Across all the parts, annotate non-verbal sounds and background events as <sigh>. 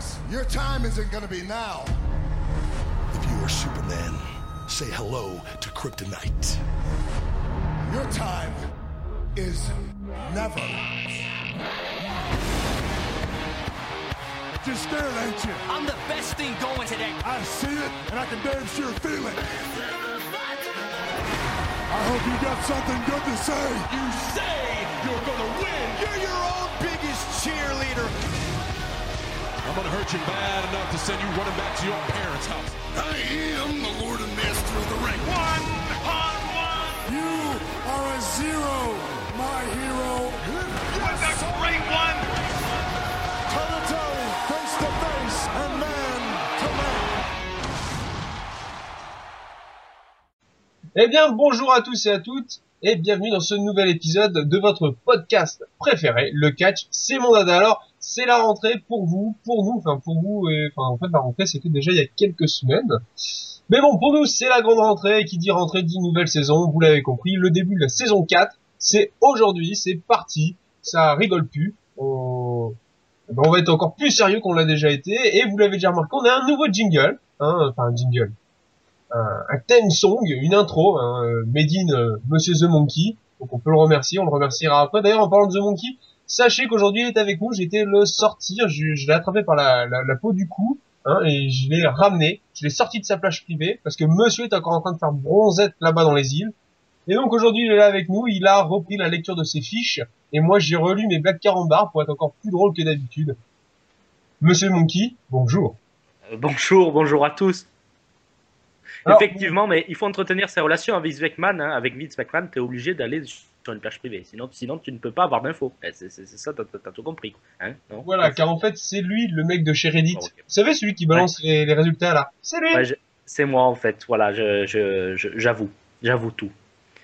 times. Your time isn't gonna be now. If you are Superman, say hello to Kryptonite. Your time is never. Just scared, ain't you? I'm the best thing going today. I see it, and I can damn sure feel it. I hope you got something good to say. You say you're gonna win. You're your own biggest cheerleader. I'm gonna hurt you bad enough to send you running back to your parents' house. I am the Lord and Master of the Ring. One on one. You are a zero, my hero. What's a great one? Toe to toe, face to face, and man to man. Eh bien, bonjour à tous et à toutes, et bienvenue dans ce nouvel épisode de votre podcast préféré, le catch, c'est mon dada. Alors, c'est la rentrée pour vous, pour nous, enfin pour vous, et enfin en fait la rentrée c'était déjà il y a quelques semaines. Mais bon, pour nous c'est la grande rentrée, qui dit rentrée dit nouvelle saison, vous l'avez compris, le début de la saison 4, c'est aujourd'hui, c'est parti, ça rigole plus, on... eh ben, on va être encore plus sérieux qu'on l'a déjà été, et vous l'avez déjà remarqué, on a un nouveau jingle, hein, enfin un jingle, un, un theme song, une intro, hein, euh, made in euh, Monsieur The Monkey. Donc on peut le remercier, on le remerciera après. D'ailleurs, en parlant de The Monkey, sachez qu'aujourd'hui il est avec nous. J'ai été le sortir, je, je l'ai attrapé par la, la, la peau du cou, hein, et je l'ai ramené. Je l'ai sorti de sa plage privée parce que Monsieur est encore en train de faire bronzette là-bas dans les îles. Et donc aujourd'hui il est là avec nous. Il a repris la lecture de ses fiches, et moi j'ai relu mes blagues carambars pour être encore plus drôle que d'habitude. Monsieur Monkey, bonjour. Euh, Bonjour, bonjour à tous. Alors, Effectivement, mais il faut entretenir ses relations avec Vince McMahon. hein. Avec Vince McMahon, tu es obligé d'aller sur une plage privée. Sinon, sinon tu ne peux pas avoir d'infos. Eh, C'est ça, t'as t'as tout compris. Hein non? Voilà, car en fait, c'est lui le mec de chez Reddit. Oh. Vous savez, celui qui balance les, les résultats là. C'est lui. Ouais, C'est moi en fait. Voilà, je- je- je- j'avoue. J'avoue tout.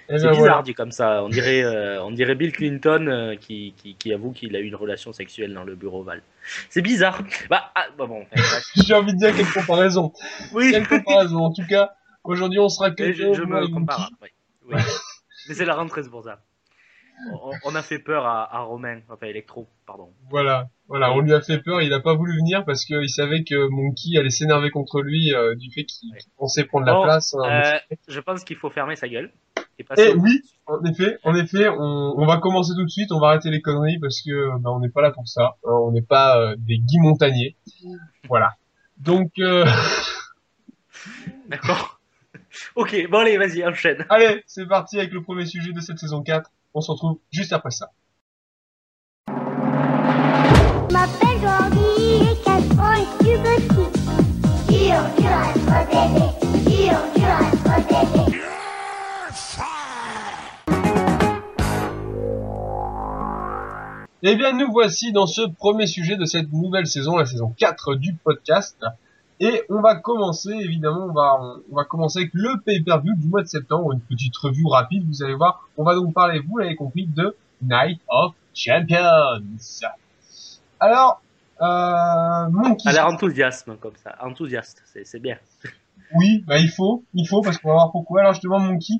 Et C'est ben bizarre voilà. dit comme ça. On dirait, euh, on dirait Bill Clinton euh, qui, qui, qui avoue qu'il a eu une relation sexuelle dans le bureau Val. C'est bizarre. Bah, ah, bah bon. enfin. <laughs> J'ai envie de dire quelle comparaison. Oui, Quelle comparaison. En tout cas, aujourd'hui, on sera que je, me compare. Oui. <laughs> Mais c'est la rentrée, c'est pour ça. On, on a fait peur à, à Romain, enfin Electro, pardon. Voilà, voilà, on lui a fait peur. Il a pas voulu venir parce qu'il savait que Monkey allait s'énerver contre lui euh, du fait qu'il Ouais. pensait prendre la place. hein. Euh, je pense qu'il faut fermer sa gueule. Et Eh oui, en effet, en effet, on, on va commencer tout de suite. On va arrêter les conneries parce que bah, on n'est pas là pour ça. hein, on n'est pas euh, des Guy Montagnier. Voilà. Donc, euh, D'accord. Ok, bon allez, vas-y, enchaîne. Allez, c'est parti avec le premier sujet de cette saison 4. On se retrouve juste après ça. M'appelle et 4 ans et tu petit. Dur, dur à être bébé. Dur, dur à être bébé. Eh bien, nous voici dans ce premier sujet de cette nouvelle saison, la saison 4 du podcast. Et on va commencer, évidemment, on va, on va commencer avec le pay-per-view du mois de septembre, une petite revue rapide, vous allez voir. On va donc parler, vous l'avez compris, de Night of Champions. Alors, euh, Monkey, A l'air enthousiasme comme ça, enthousiaste, c'est bien. Oui, bah il faut, il faut parce qu'on va voir pourquoi. Alors justement, Monkey,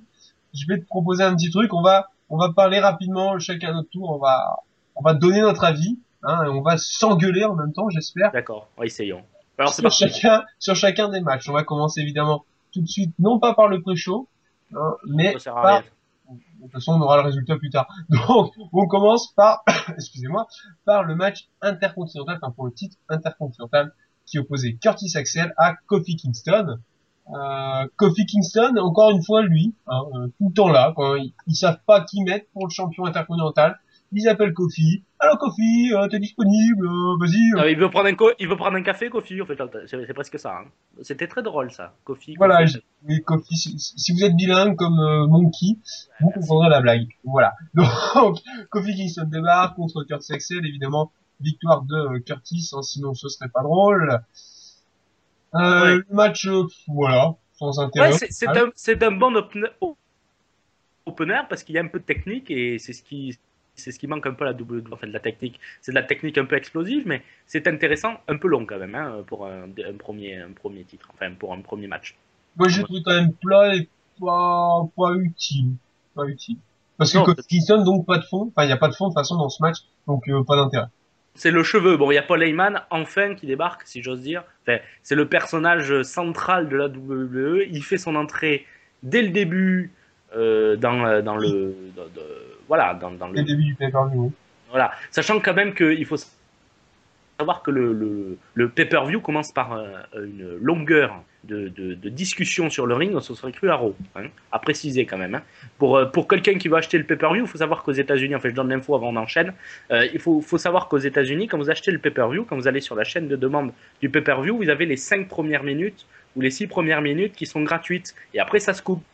je vais te proposer un petit truc. On va, on va parler rapidement chacun à notre tour. On va, on va donner notre avis, hein, et on va s'engueuler en même temps, j'espère. D'accord, essayons. Alors c'est Sur parti. chacun, sur chacun des matchs. On va commencer évidemment tout de suite, non pas par le pré-show, hein, mais par, de toute façon, on aura le résultat plus tard. <laughs> Donc, on commence par, <coughs> excusez-moi, par le match intercontinental, enfin pour le titre intercontinental, qui opposait Curtis Axel à Kofi Kingston. Euh, Kofi Kingston, encore une fois, lui, hein, euh, tout le temps là, quand ils, ils savent pas qui mettre pour le champion intercontinental, ils appellent Kofi. Alors Kofi, euh, t'es disponible, euh, vas-y. euh. Il, veut prendre un co- il veut prendre un café, Kofi, en fait, c'est presque ça. hein. C'était très drôle ça, Kofi. Voilà, Kofi. oui, Kofi, si, si vous êtes bilingue comme euh, Monkey, vous comprendrez la blague. Voilà. <laughs> Donc, Kofi Kingston débarque contre Curtis Axel, évidemment, victoire de Curtis, hein, sinon ce serait pas drôle. Euh, Ouais. Le match, voilà, sans intérêt. Ouais, c'est un, un bon opener, opener parce qu'il y a un peu de technique et c'est ce qui c'est ce qui manque un peu à la WWE, en fait, de la technique. C'est de la technique un peu explosive, mais c'est intéressant, un peu long quand même, hein, pour un, un premier, un premier titre, enfin pour un premier match. Moi, j'ai trouvé quand même plat et pas, pas utile. Pas utile. Parce que Non, Kingston, donc pas de fond. Enfin, il n'y a pas de fond de toute façon dans ce match, donc euh, pas d'intérêt. c'est le cheveu. Bon, il y a Paul Heyman, enfin, qui débarque, si j'ose dire. Enfin, c'est le personnage central de la WWE. Il fait son entrée dès le début euh, dans, euh, dans le. dans- de- voilà, dans, dans le. début du pay-per-view. Voilà. Sachant quand même qu'il faut savoir que le, le, le pay-per-view commence par euh, une longueur de, de, de discussion sur le ring, on se serait cru à Raw, hein, à préciser quand même. hein. Pour, pour quelqu'un qui va acheter le pay-per-view, il faut savoir qu'aux États-Unis, en fait, je donne l'info avant on enchaîne, euh, il faut, faut savoir qu'aux États-Unis, quand vous achetez le pay-per-view, quand vous allez sur la chaîne de demande du pay-per-view, vous avez les 5 premières minutes ou les 6 premières minutes qui sont gratuites. Et après, ça se coupe.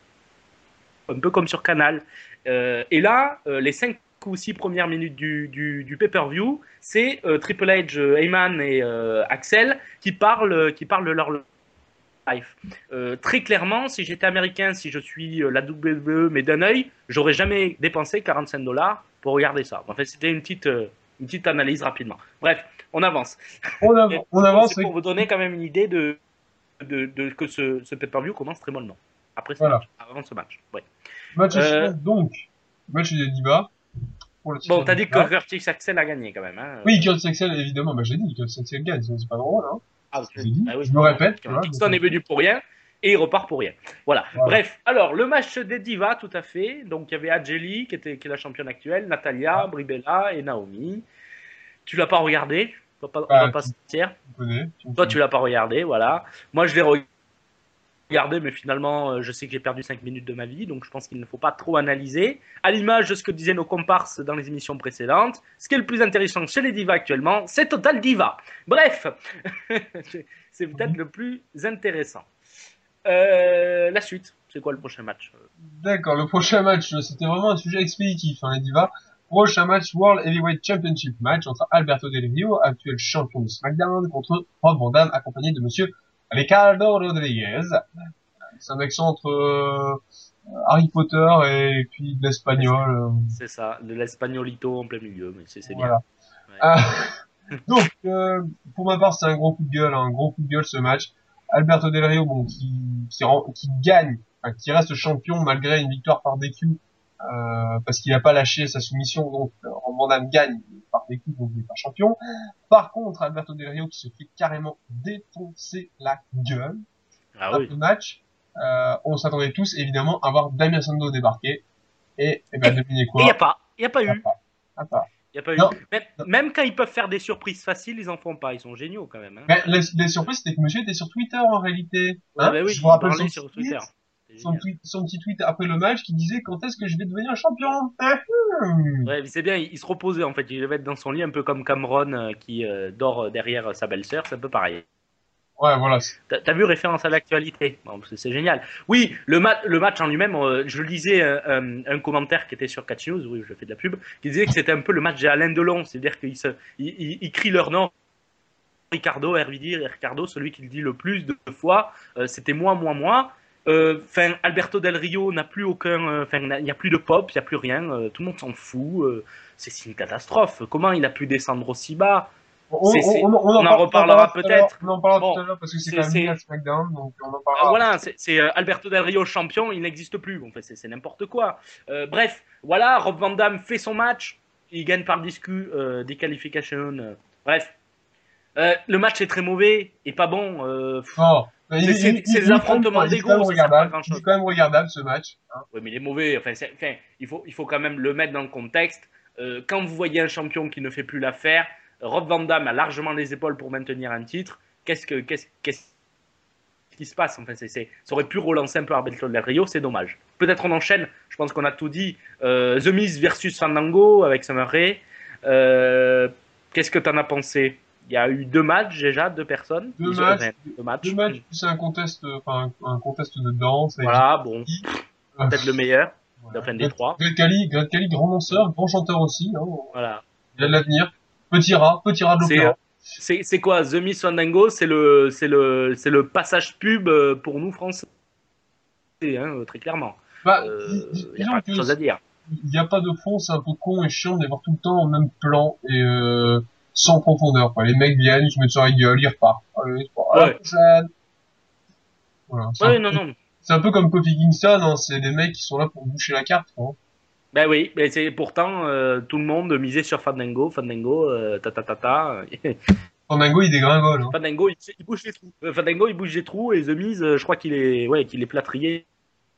Un peu comme sur Canal. Euh, et là, euh, les 5 ou 6 premières minutes du, du, du pay-per-view, c'est euh, Triple H, Heyman et Axel qui parlent, qui parlent de leur life. Très clairement, si j'étais américain, si je suis la WWE, mais d'un œil, j'aurais jamais dépensé 45 dollars pour regarder ça. En fait, c'était une petite, une petite analyse rapidement. Bref, on avance. On, av- <laughs> on avance. Pour vous donner quand même une idée de, de, de- que ce, ce pay-per-view commence très mollement. Après ce Voilà. match, avant ce match. Ouais. Match Euh, donc. Match des titre Bon, t'as dit que. Curtis Axel a gagné quand même. Hein. Oui, Kurt Axel, évidemment. Bah, j'ai dit, Kurt Axel gagne. C'est pas drôle, hein. Ah, dit. ah oui. Je me répète, donc- est venu pour rien et il repart pour rien. Voilà. Voilà. Bref, alors le match des divas, tout à fait. Donc il y avait Adjeli qui, était, qui est la championne actuelle, Natalia, Bribella et Naomi. Tu l'as pas regardé? On va pas, on Ah, va pas se mentir. Toi, tu l'as pas regardé, voilà. Moi, je l'ai regardé, mais finalement, euh, je sais que j'ai perdu 5 minutes de ma vie, donc je pense qu'il ne faut pas trop analyser. À l'image de ce que disaient nos comparses dans les émissions précédentes, ce qui est le plus intéressant chez les divas actuellement, c'est Total Diva. Bref, <laughs> c'est peut-être le plus intéressant. Euh, la suite, c'est quoi le prochain match? D'accord, le prochain match, c'était vraiment un sujet expéditif, hein, les divas. Prochain match, World Heavyweight Championship match entre Alberto Del Rio, actuel champion de SmackDown, contre Rob Van Dam, accompagné de monsieur Ricardo Rodriguez. C'est un accent entre euh, Harry Potter et puis de l'espagnol. euh, C'est ça, de l'espagnolito en plein milieu, mais c'est c'est bien. voilà. Ouais. Ah, donc, euh, pour ma part, c'est un gros coup de gueule, un gros coup de gueule ce match. Alberto Del Rio, bon, qui, qui, rend- qui gagne, enfin, qui reste champion malgré une victoire par DQ, euh, parce qu'il n'a pas lâché sa soumission, donc euh, Rob Van Dam gagne par donc il n'est pas champion. Par contre, Alberto Del Rio qui se fait carrément défoncer la gueule Ah oui. le match, euh, on s'attendait tous évidemment à voir Damien Sando débarquer, et, et ben devinez quoi il n'y a pas, il n'y a pas Ah, eu. Ah. Y a pas eu. Non. Même, même quand ils peuvent faire des surprises faciles, ils en font pas. Ils sont géniaux quand même. Hein. Mais la, la surprise, c'était que monsieur était sur Twitter en réalité. Hein bah oui, je vous rappelle sur Twitter. Son, génial. tweet- son petit tweet après le match qui disait quand est-ce que je vais devenir champion? Ah, hum. Ouais, c'est bien, il, il se reposait en fait. Il devait être dans son lit, un peu comme Cameron euh, qui euh, dort derrière euh, sa belle-sœur. C'est un peu pareil. Ouais, voilà. T'as vu référence à l'actualité? Bon, c'est- génial. Oui, le, ma- le match en lui-même, euh, je lisais un, un commentaire qui était sur Catch News, oui, je fais de la pub, qui disait que c'était un peu le match d'Alain Delon, c'est-à-dire qu'ils ils, ils- ils crient leur nom. Ricardo, Hervidi, Ricardo, celui qui le dit le plus de fois, euh, c'était moi, moi, moi. Enfin, Alberto Del Rio n'a plus aucun, enfin, il n'y a plus de pop, il n'y a plus rien, euh, tout le monde s'en fout. euh, c'est une catastrophe. Comment il a pu descendre aussi bas? On, C'est- c'est- on, on, on en parle- reparlera peut-être. On en parlera Bon, tout à l'heure parce que c'est quand même SmackDown, donc on en Ah, parlera. voilà, c'est euh, Alberto Del Rio champion, il n'existe plus. Bon, Enfin, c'est n'importe quoi. Euh, bref, voilà, Rob Van Dam fait son match, il gagne par discu, euh, disqualification. euh, bref, Euh, le match est très mauvais et pas bon. euh, pff, C'est- c'est- c'est des affrontements d'ego, quand même ça sert pas à regardable. grand-chose. Il est quand même regardable ce match. hein. ouais, mais il est mauvais. Enfin, c'est- enfin, il faut, il faut quand même le mettre dans le contexte. Euh, quand vous voyez un champion qui ne fait plus l'affaire, Rob Van Dam a largement les épaules pour maintenir un titre. Qu'est-ce que, qu'est-ce, qu'est-ce qui se passe Enfin, c'est, c'est- ça aurait pu relancer un peu Alberto Del Rio, c'est dommage. Peut-être on enchaîne. Je pense qu'on a tout dit. Euh, The Miz versus Fandango avec Summer Rae. Euh, qu'est-ce que t'en as pensé? Il y a eu deux matchs déjà, deux personnes. Deux matchs. deux matchs. Deux matchs, c'est un contest, enfin, un, un contest de danse. Voilà, bon, Euh, peut-être le meilleur. voilà. enfin, des trois. Greg Cali, Greg Cali, grand danseur, grand chanteur aussi. Hein. Voilà. Il a de l'avenir. Petit rat, petit rat de l'opéra. c'est, quoi The Miss Fandango C'est le, c'est le, c'est le passage pub euh, pour nous français, hein, euh, très clairement. Bah, Euh, Il n'y a pas de chose à dire. il n'y a pas de fond, c'est un peu con et chiant de les voir tout le temps au même plan et euh, sans profondeur. Quoi. Les mecs viennent, ils se mettent sur la gueule, ils repartent. Allez, c'est Ouais. prochaine. Voilà. C'est Ouais, un, non, non. c'est un peu comme Kofi Kingston, hein, c'est des mecs qui sont là pour boucher la carte. Quoi. Ben oui, mais c'est pourtant euh, tout le monde misait sur Fandango, Fandango, euh, ta ta ta ta. <laughs> Fandango, il dégringole. Hein. Fandango, il, il bouge les trous. Euh, Fandango, il bouge les trous et The Miz, euh, je crois qu'il est, ouais, qu'il est plâtrier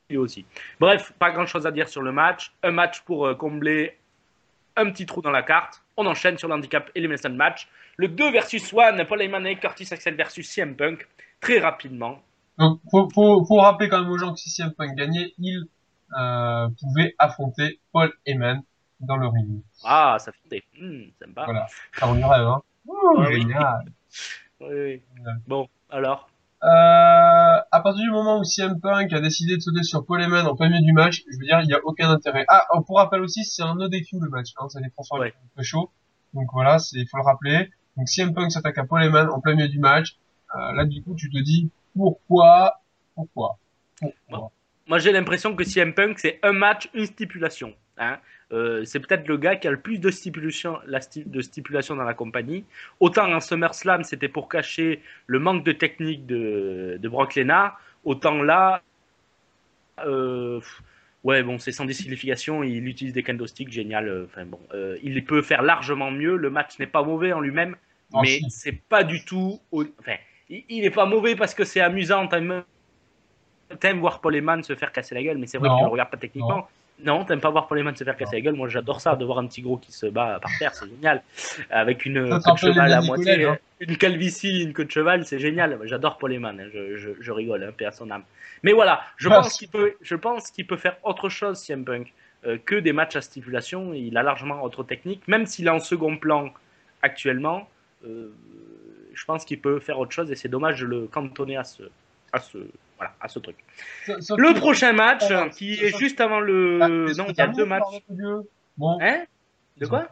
lui aussi. Bref, pas grand chose à dire sur le match. Un match pour combler un petit trou dans la carte. On enchaîne sur l'handicap Elimination Match. Le 2 versus 1, Paul Heyman et Curtis Axel versus CM Punk. Très rapidement. Donc, faut, faut, faut rappeler quand même aux gens que si CM Punk gagnait, il euh, pouvait affronter Paul Heyman dans le ring. Ah, ça fait hmm, sympa. Voilà. Ça, on y rêve, hein. Ouh, oui. génial. <laughs> Oui, oui. Bon, alors? Euh, à partir du moment où CM Punk a décidé de sauter sur Paul Heyman en plein milieu du match, je veux dire, il n'y a aucun intérêt. Ah, pour rappel aussi, c'est un no DQ le match, hein, ça les transforme Ouais. un peu chaud. Donc voilà, c'est, il faut le rappeler. Donc CM Punk s'attaque à Paul Heyman en plein milieu du match. Euh, là, du coup, tu te dis, pourquoi, pourquoi, pourquoi? Moi, j'ai l'impression que CM Punk, c'est un match, une stipulation. Hein. Euh, c'est peut-être le gars qui a le plus de stipulations la sti- de stipulation dans la compagnie. Autant en SummerSlam, c'était pour cacher le manque de technique de, de Brock Lesnar. Autant là, euh, ouais, bon, c'est sans disqualification. Il utilise des candlesticks, génial. euh, Enfin bon, euh, il peut faire largement mieux. Le match n'est pas mauvais en lui-même, mais c'est pas du tout. Enfin, il il est pas mauvais parce que c'est amusant. T'aimes voir Paul Heyman se faire casser la gueule, mais c'est vrai tu le regardes pas techniquement. Non, t'aimes pas voir Paul Heyman se faire casser la gueule. Moi, j'adore ça, de voir un petit gros qui se bat par terre, c'est génial. Avec une Ça queue de cheval à moitié, hein. une calvitie, une queue de cheval, c'est génial. J'adore Paul Heyman, hein. je, je, je rigole, hein, paix à son âme. Mais voilà, je pense c'est- qu'il peut, je pense qu'il peut faire autre chose, CM Punk, euh, que des matchs à stipulation. Il a largement autre technique, même s'il est en second plan actuellement. euh, je pense qu'il peut faire autre chose et c'est dommage de le cantonner à ce, à ce, voilà, à ce truc. Sauf- sauf Le prochain match, Ah, qui sauf- est juste avant le. Ah, non, il y a deux matchs. Bon. Hein? De quoi?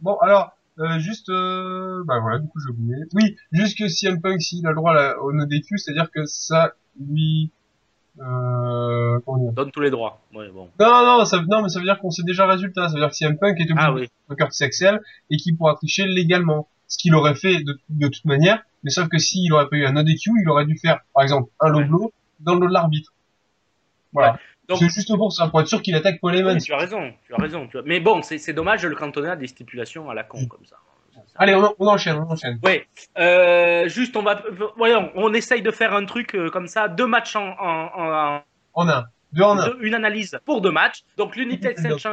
Bon, alors, euh, juste, euh, bah voilà, du coup, j'ai oublié. Oui, juste que CM Punk, s'il a le droit au no DQ, c'est-à-dire que ça lui, euh, Donne tous les droits. Ouais, bon. Non, non, ça, non, mais ça veut dire qu'on sait déjà le résultat. Ça veut dire que CM Punk est obligé Ah oui. de Curtis Axel et qu'il pourra tricher légalement. Ce qu'il aurait fait de, de toute manière, mais sauf que s'il aurait pas eu un no DQ, il aurait dû faire, par exemple, un low blow dans le lot de l'arbitre. Voilà. C'est juste pour ça, pour être sûr qu'il attaque Paul. Oui, tu as raison, tu as raison. tu as- Mais bon, c'est dommage de le cantonner à des stipulations à la con comme ça. Allez, on, en- on enchaîne, on enchaîne. Ouais, euh, juste on va, voyons, on essaye de faire un truc euh, comme ça, deux matchs en, en- en- En un. Une analyse pour deux matchs. Donc l'United States,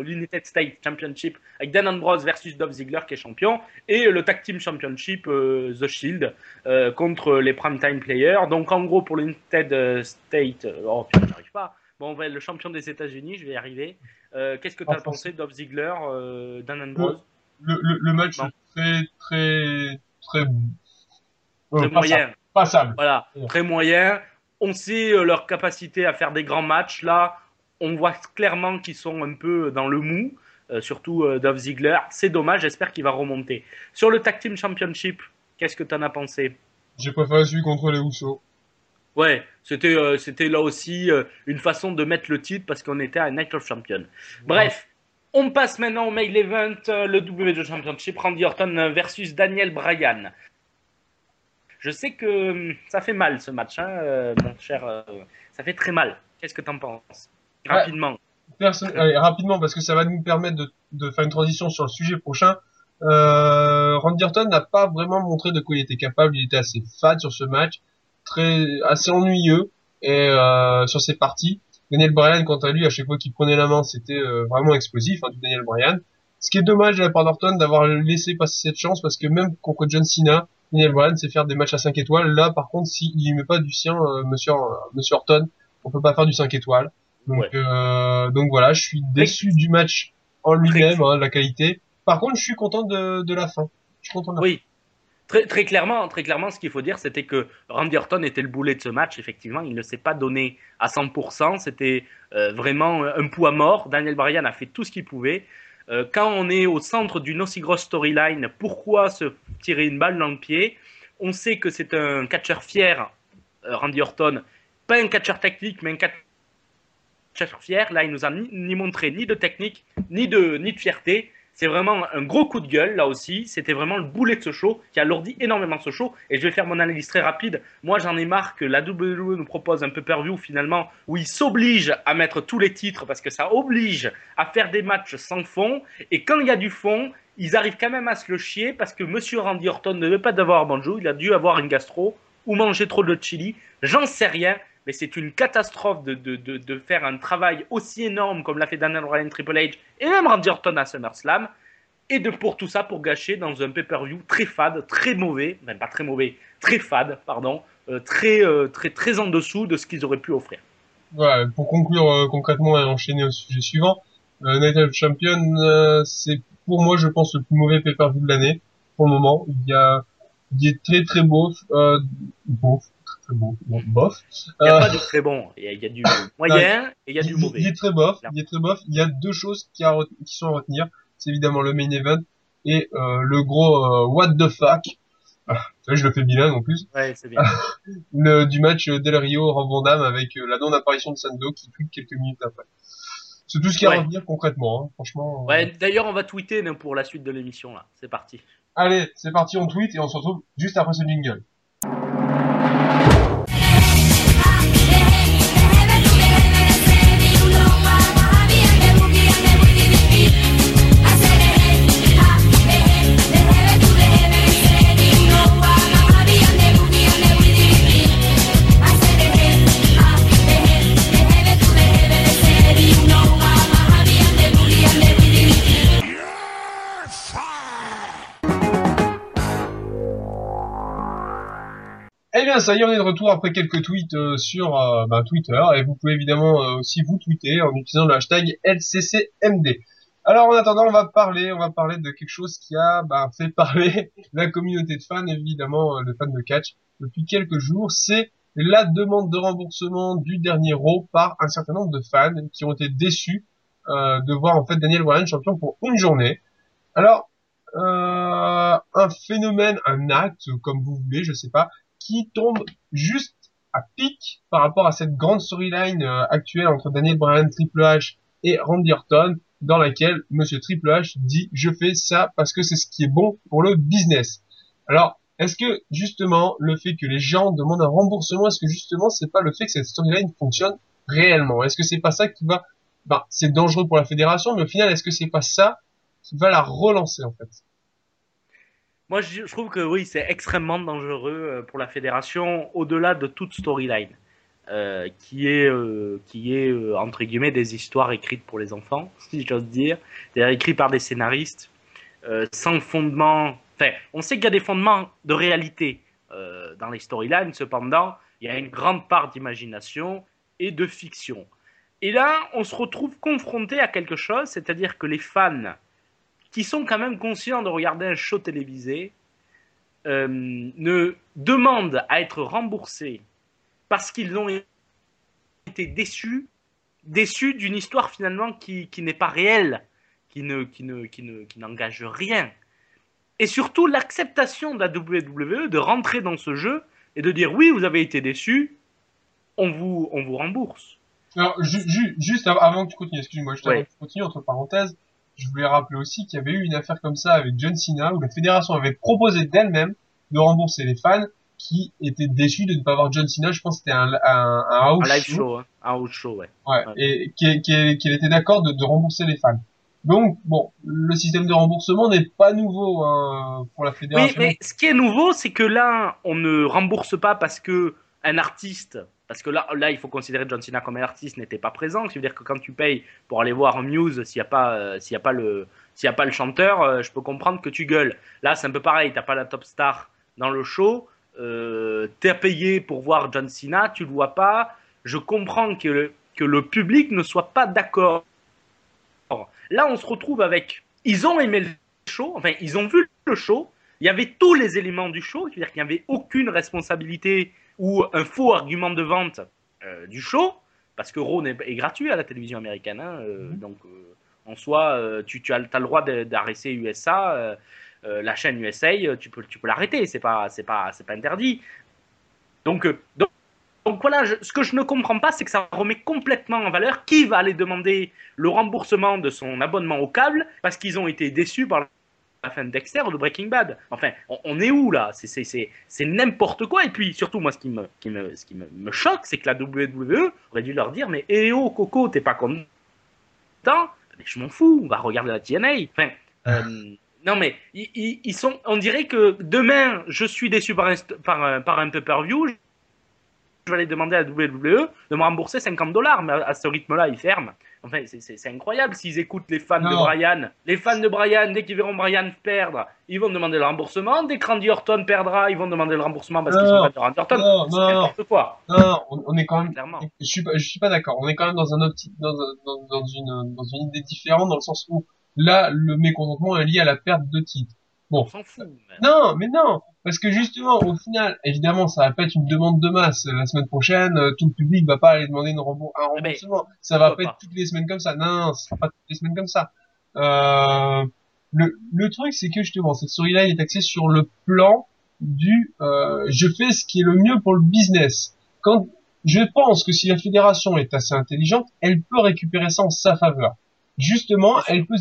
l'United States Championship avec Dan Ambrose versus Dolph Ziggler qui est champion et le Tag Team Championship euh, The Shield euh, contre les Primetime Players. Donc en gros pour l'United euh, States, euh, oh putain, j'arrive pas. Bon, ouais, le champion des États-Unis, je vais y arriver. Euh, Qu'est-ce que tu as pensé Dolph Ziggler, euh, Dan Ambrose? Le, le, le match Non. est très, très, très, euh, Très passable. moyen. Passable. Voilà, Ouais. très moyen. On sait euh, leur capacité à faire des grands matchs. Là, on voit clairement qu'ils sont un peu dans le mou, euh, surtout euh, Dolph Ziggler. C'est dommage, j'espère qu'il va remonter. Sur le Tag Team Championship, qu'est-ce que tu en as pensé? J'ai préféré celui contre les Housseaux. Ouais, c'était euh, c'était là aussi une façon de mettre le titre parce qu'on était à Night of Champion. Bref, on passe maintenant au main event, le WWE Championship, Randy Orton versus Daniel Bryan. Je sais que hum, ça fait mal ce match, hein, euh, mon cher. euh, ça fait très mal. Qu'est-ce que t'en penses? Rapidement. Allez, rapidement, parce que ça va nous permettre de, de faire une transition sur le sujet prochain. Euh, Randy Orton n'a pas vraiment montré de quoi il était capable. Il était assez fade sur ce match, très assez ennuyeux et euh, sur ses parties. Daniel Bryan, quant à lui, à chaque fois qu'il prenait la main, c'était euh, vraiment explosif, hein, du Daniel Bryan. Ce qui est dommage de la part d'Orton d'avoir laissé passer cette chance, parce que même contre John Cena, Daniel Bryan sait faire des matchs à 5 étoiles. Là, par contre, s'il y met pas du sien, euh, Monsieur euh, Monsieur Orton, on peut pas faire du 5 étoiles. Donc, Ouais. euh, donc voilà, je suis déçu du match en lui-même, hein, de la qualité. Par contre, je suis content de, de la fin. Je suis content de la Oui. Très, très clairement, très clairement, ce qu'il faut dire, c'était que Randy Orton était le boulet de ce match. Effectivement, il ne s'est pas donné à 100%. C'était euh, vraiment un poids mort. Daniel Bryan a fait tout ce qu'il pouvait. Euh, quand on est au centre d'une aussi grosse storyline, pourquoi se tirer une balle dans le pied? On sait que c'est un catcheur fier, euh, Randy Orton. Pas un catcheur technique, mais un catcheur fier. Là, il nous a ni, ni montré ni de technique, ni de, ni de fierté. C'est vraiment un gros coup de gueule là aussi. C'était vraiment le boulet de ce show qui alourdit énormément ce show. Et je vais faire mon analyse très rapide. Moi, j'en ai marre que la WWE nous propose un peu per-view finalement où ils s'obligent à mettre tous les titres parce que ça oblige à faire des matchs sans fond. Et quand il y a du fond, ils arrivent quand même à se le chier parce que Monsieur Randy Orton ne veut pas d'avoir banjo. Il a dû avoir une gastro ou manger trop de chili. J'en sais rien mais c'est une catastrophe de, de, de, faire un travail aussi énorme comme l'a fait Daniel Bryan, Triple H et même Randy Orton à SummerSlam, et de pour tout ça pour gâcher dans un pay-per-view très fade, très mauvais, même pas très mauvais, très fade, pardon, euh, très, euh, très, très en dessous de ce qu'ils auraient pu offrir. Ouais, pour conclure euh, concrètement et enchaîner au sujet suivant, Night of Champion, c'est pour moi, je pense, le plus mauvais pay-per-view de l'année, pour le moment. Il y a, il est très très beau, beau, bon, bon, bof. Il n'y a Euh, pas de très bon, il y a, il y a du <laughs> moyen et il y a du mauvais. Il est très bof, il est très bof. Il y a deux choses qui, sont à retenir. C'est évidemment le main event et euh, le gros euh, what the fuck. Ah, je le fais bilingue en plus. Ouais, c'est bien. <laughs> Le, du match Del Rio Rob Van Dam avec la non-apparition de Sando qui tweet quelques minutes après. C'est tout ce qu'il y a Ouais. à retenir concrètement. Hein. Franchement. Ouais, D'ailleurs, on va tweeter hein, pour la suite de l'émission là. C'est parti. Allez, c'est parti, on tweet et on se retrouve juste après ce jingle. Ça y est, on est de retour après quelques tweets euh, sur euh, bah, Twitter et vous pouvez évidemment euh, aussi vous tweeter en utilisant le hashtag LCCMD. Alors en attendant, on va parler, on va parler de quelque chose qui a bah, fait parler <laughs> la communauté de fans, évidemment de fans de catch depuis quelques jours. C'est la demande de remboursement du dernier Raw par un certain nombre de fans qui ont été déçus de voir en fait Daniel Bryan champion pour une journée. Alors un phénomène, un acte, comme vous voulez, je sais pas, qui tombe juste à pic par rapport à cette grande storyline euh, actuelle entre Daniel Bryan, Triple H et Randy Orton, dans laquelle Monsieur Triple H dit je fais ça parce que c'est ce qui est bon pour le business. Alors, est-ce que justement le fait que les gens demandent un remboursement, est-ce que justement c'est pas le fait que cette storyline fonctionne réellement? Est-ce que c'est pas ça qui va, ben c'est dangereux pour la fédération, mais au final est-ce que c'est pas ça qui va la relancer en fait? Moi, je trouve que oui, c'est extrêmement dangereux euh, pour la fédération, au-delà de toute storyline, euh, qui est, euh, qui est entre guillemets des histoires écrites pour les enfants, <laughs> si j'ose dire, c'est-à-dire écrites par des scénaristes, sans fondement. Enfin, on sait qu'il y a des fondements de réalité dans les storylines, cependant, il y a une grande part d'imagination et de fiction. Et là, on se retrouve confronté à quelque chose, c'est-à-dire que les fans qui sont quand même conscients de regarder un show télévisé euh, ne demandent à être remboursés parce qu'ils ont été déçus, déçus d'une histoire finalement qui, qui n'est pas réelle, qui ne, qui ne, qui ne, qui n'engage rien. Et surtout l'acceptation de la WWE de rentrer dans ce jeu et de dire oui, vous avez été déçus, on vous, on vous rembourse. Alors, ju- ju- juste av- avant que tu continues, excuse-moi, juste Ouais. avant que tu continues, entre parenthèses, je voulais rappeler aussi qu'il y avait eu une affaire comme ça avec John Cena où la fédération avait proposé d'elle-même de rembourser les fans qui étaient déçus de ne pas voir John Cena. Je pense que c'était un, un, un house Un live show. show, hein. un house show, ouais. Ouais, Ouais. et qui était d'accord de, de rembourser les fans. Donc, bon, le système de remboursement n'est pas nouveau hein, pour la Oui, fédération. mais ce qui est nouveau, c'est que là, on ne rembourse pas parce que un artiste, parce que là, là, il faut considérer John Cena comme un artiste, n'était pas présent. Ce qui veut dire que quand tu payes pour aller voir Muse, s'il n'y a pas, euh, a le, a pas le chanteur, euh, je peux comprendre que tu gueules. Là, c'est un peu pareil. T'as pas la top star dans le show. Euh, T'es payé pour voir John Cena, tu le vois pas. Je comprends que le, que le public ne soit pas d'accord. Là, on se retrouve avec. Ils ont aimé le show, enfin, ils ont vu le show. Il y avait tous les éléments du show, c'est-à-dire qu'il n'y avait aucune responsabilité ou un faux argument de vente euh, du show, parce que Raw est, est gratuit à la télévision américaine. hein, euh, Donc, euh, en soi, tu, tu as, as le droit d'arrêter USA, la chaîne USA, tu peux, tu peux l'arrêter, c'est pas, pas, interdit. Donc, donc, donc voilà, je- ce que je ne comprends pas, c'est que ça remet complètement en valeur qui va aller demander le remboursement de son abonnement au câble parce qu'ils ont été déçus par la fin de Dexter ou de Breaking Bad. Enfin, on, on est où là? C'est- n'importe quoi. Et puis surtout, moi, ce qui me, qui me, ce qui me, me choque, c'est que la WWE aurait dû leur dire Mais eh oh, Coco, t'es pas content Mais je m'en fous, on va regarder la TNA. Enfin, euh, non, mais ils, sont. On dirait que demain, je suis déçu par un, par un, par un pay-per-view. Je vais aller demander à la WWE de me rembourser 50 dollars, mais à, ce rythme-là, ils ferment. Enfin, c'est- incroyable s'ils écoutent les fans de. Brian. Les fans de Brian, dès qu'ils verront Brian perdre, ils vont demander le remboursement. Dès que Randy Orton perdra, ils vont demander le remboursement parce qu'ils sont pas de Randy Orton. Non, non, n'importe quoi, Non, on, on est quand même. clairement. Je suis pas, je suis pas d'accord. On est quand même dans un optique, dans, un- dans, dans une, dans une idée différente dans le sens où là, le mécontentement est lié à la perte de titre. On s'en fout. Non, mais non, parce que justement, au final, évidemment, ça va pas être une demande de masse. La semaine prochaine, euh, tout le public va pas aller demander une rembour- un ben, remboursement. ça va pas être toutes les semaines comme ça. Non, non, ce sera pas toutes les semaines comme ça. Euh, le, le truc, c'est que justement, cette storyline est axée sur le plan du euh, je fais ce qui est le mieux pour le business. Quand je pense que si la fédération est assez intelligente, elle peut récupérer ça en sa faveur. Justement, elle peut,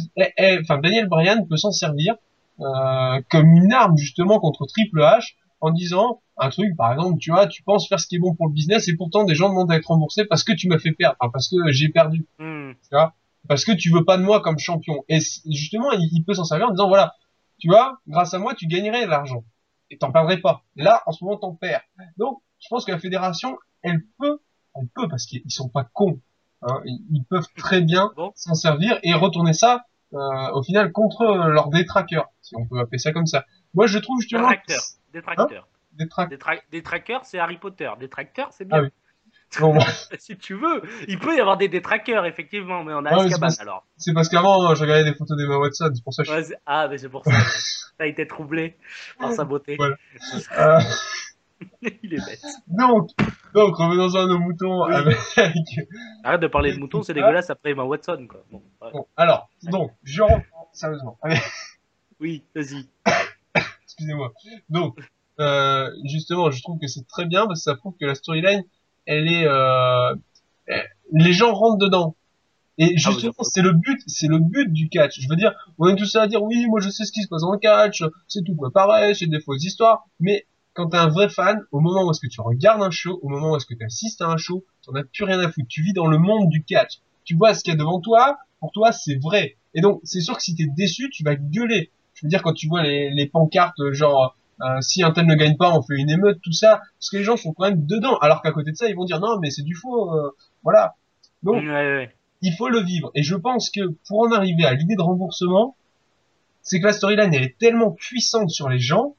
enfin Daniel Bryan peut s'en servir euh, comme une arme justement contre Triple H en disant un truc, par exemple, tu vois, tu penses faire ce qui est bon pour le business et pourtant des gens demandent à être remboursés parce que tu m'as fait perdre, enfin, parce que j'ai perdu Hmm. parce que tu veux pas de moi comme champion. Et justement, il, il peut s'en servir en disant voilà, tu vois, grâce à moi, tu gagnerais de l'argent et t'en perdrais pas. Là, en ce moment, t'en perds. Donc, je pense que la fédération, elle peut, elle peut parce qu'ils sont pas cons. hein. ils, peuvent très bien s'en servir et retourner ça euh, au final contre leurs détraqueurs, si on peut appeler ça comme ça. Moi, je trouve justement Détracteurs. Détracteurs. détraqueurs. Des, tra- des trackers, c'est Harry Potter. Des trackers, c'est Ah bien. oui. Bon, bah, <laughs> si tu veux, il peut y avoir des détraqueurs, effectivement, mais on a mais Azkaban alors. c'est parce qu'avant, je regardais des photos d'Emma Watson, c'est pour ça que je Ouais, ah, mais c'est pour ça. <laughs> T'as été troublé par sa beauté. Voilà. Euh, <laughs> il est bête. donc, donc, revenons-en à nos moutons Oui. avec, Arrête de parler de mouton, c'est dégueulasse après Emma Watson, quoi. Bon, ouais. Bon, alors, donc, je reprends, sérieusement. Allez, <laughs> Oui, vas-y. <coughs> excusez-moi. Donc, euh, justement, je trouve que c'est très bien parce que ça prouve que la storyline, elle est, euh, les gens rentrent dedans. Et justement, d'accord. c'est le but, c'est le but du catch. Je veux dire, on est tous là à dire oui, moi je sais ce qui se passe dans le catch, c'est tout pareil, c'est des fausses histoires. Mais quand t'es un vrai fan, au moment où est-ce que tu regardes un show, au moment où est-ce que tu assistes à un show, t'en as plus rien à foutre. Tu vis dans le monde du catch. Tu vois ce qu'il y a devant toi, pour toi c'est vrai. Et donc c'est sûr que si t'es déçu, tu vas gueuler. Je veux dire quand tu vois les, les pancartes genre euh, si un tel ne gagne pas, on fait une émeute, tout ça, parce que les gens sont quand même dedans. Alors qu'à côté de ça, ils vont dire non mais c'est du faux, euh, voilà. Donc Ouais, ouais. il faut le vivre. Et je pense que pour en arriver à l'idée de remboursement, c'est que la storyline elle est tellement puissante sur les gens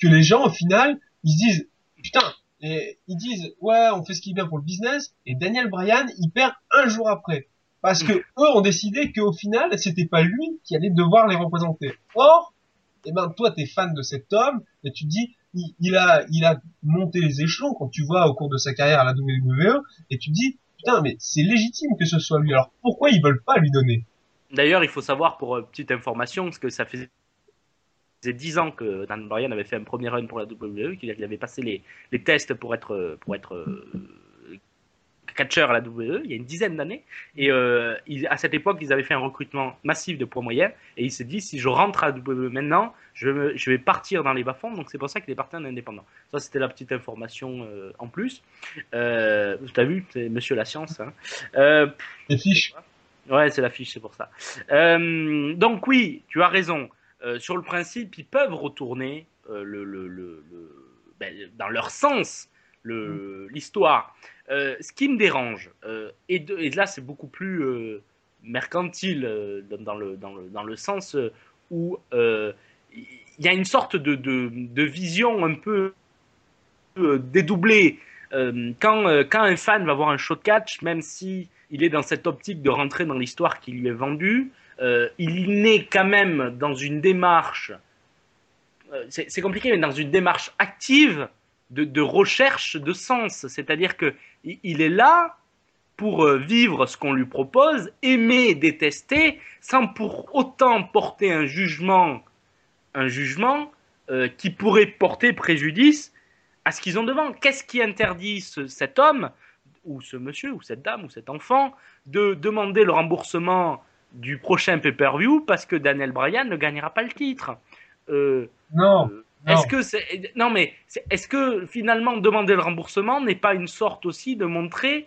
que les gens au final ils se disent putain et ils disent ouais on fait ce qui est bien pour le business et Daniel Bryan il perd un jour après. Parce que eux ont décidé qu'au final c'était pas lui qui allait devoir les représenter. Or eh ben toi t'es fan de cet homme et tu dis il, il a il a monté les échelons quand tu vois au cours de sa carrière à la WWE et tu te dis putain mais c'est légitime que ce soit lui. Alors pourquoi ils veulent pas lui donner? D'ailleurs, il faut savoir, pour euh, petite information, parce que ça faisait faisait 10 ans que Dan Bryan avait fait un premier run pour la WWE, qu'il avait passé les, les tests pour être, pour être euh, catcheur à la WWE, il y a une dizaine d'années. Et euh, il- à cette époque, ils avaient fait un recrutement massif de poids moyens. Et il s'est dit, si je rentre à la WWE maintenant, je, vais me- je vais partir dans les bas-fonds. Donc c'est pour ça qu'il est parti en indépendant. Ça, c'était la petite information euh, en plus. Euh, tu as vu, c'est monsieur la science. Hein. Les fiches Ouais, c'est l'affiche, c'est pour ça. Donc oui, tu as raison. Euh, sur le principe, ils peuvent retourner euh, le, le, le, le- ben, dans leur sens le- l'histoire. Euh, ce qui me dérange, et, de- et là c'est beaucoup plus mercantile dans, dans le, dans, le, dans le sens où il y a une sorte de, de, de vision un peu dédoublée. Quand, quand un fan va voir un show catch, même si il est dans cette optique de rentrer dans l'histoire qui lui est vendue, euh, il naît quand même dans une démarche, euh, c'est compliqué, mais dans une démarche active de, recherche de sens. C'est-à-dire que il est là pour euh, vivre ce qu'on lui propose, aimer, détester, sans pour autant porter un jugement, un jugement qui pourrait porter préjudice à ce qu'ils ont devant. Qu'est-ce qui interdit ce- cet homme, ou ce monsieur, ou cette dame, ou cet enfant, de demander le remboursement du prochain pay-per-view parce que Daniel Bryan ne gagnera pas le titre Euh, Non, euh, non. Est-ce que c'est non mais est-ce que finalement demander le remboursement n'est pas une sorte aussi de montrer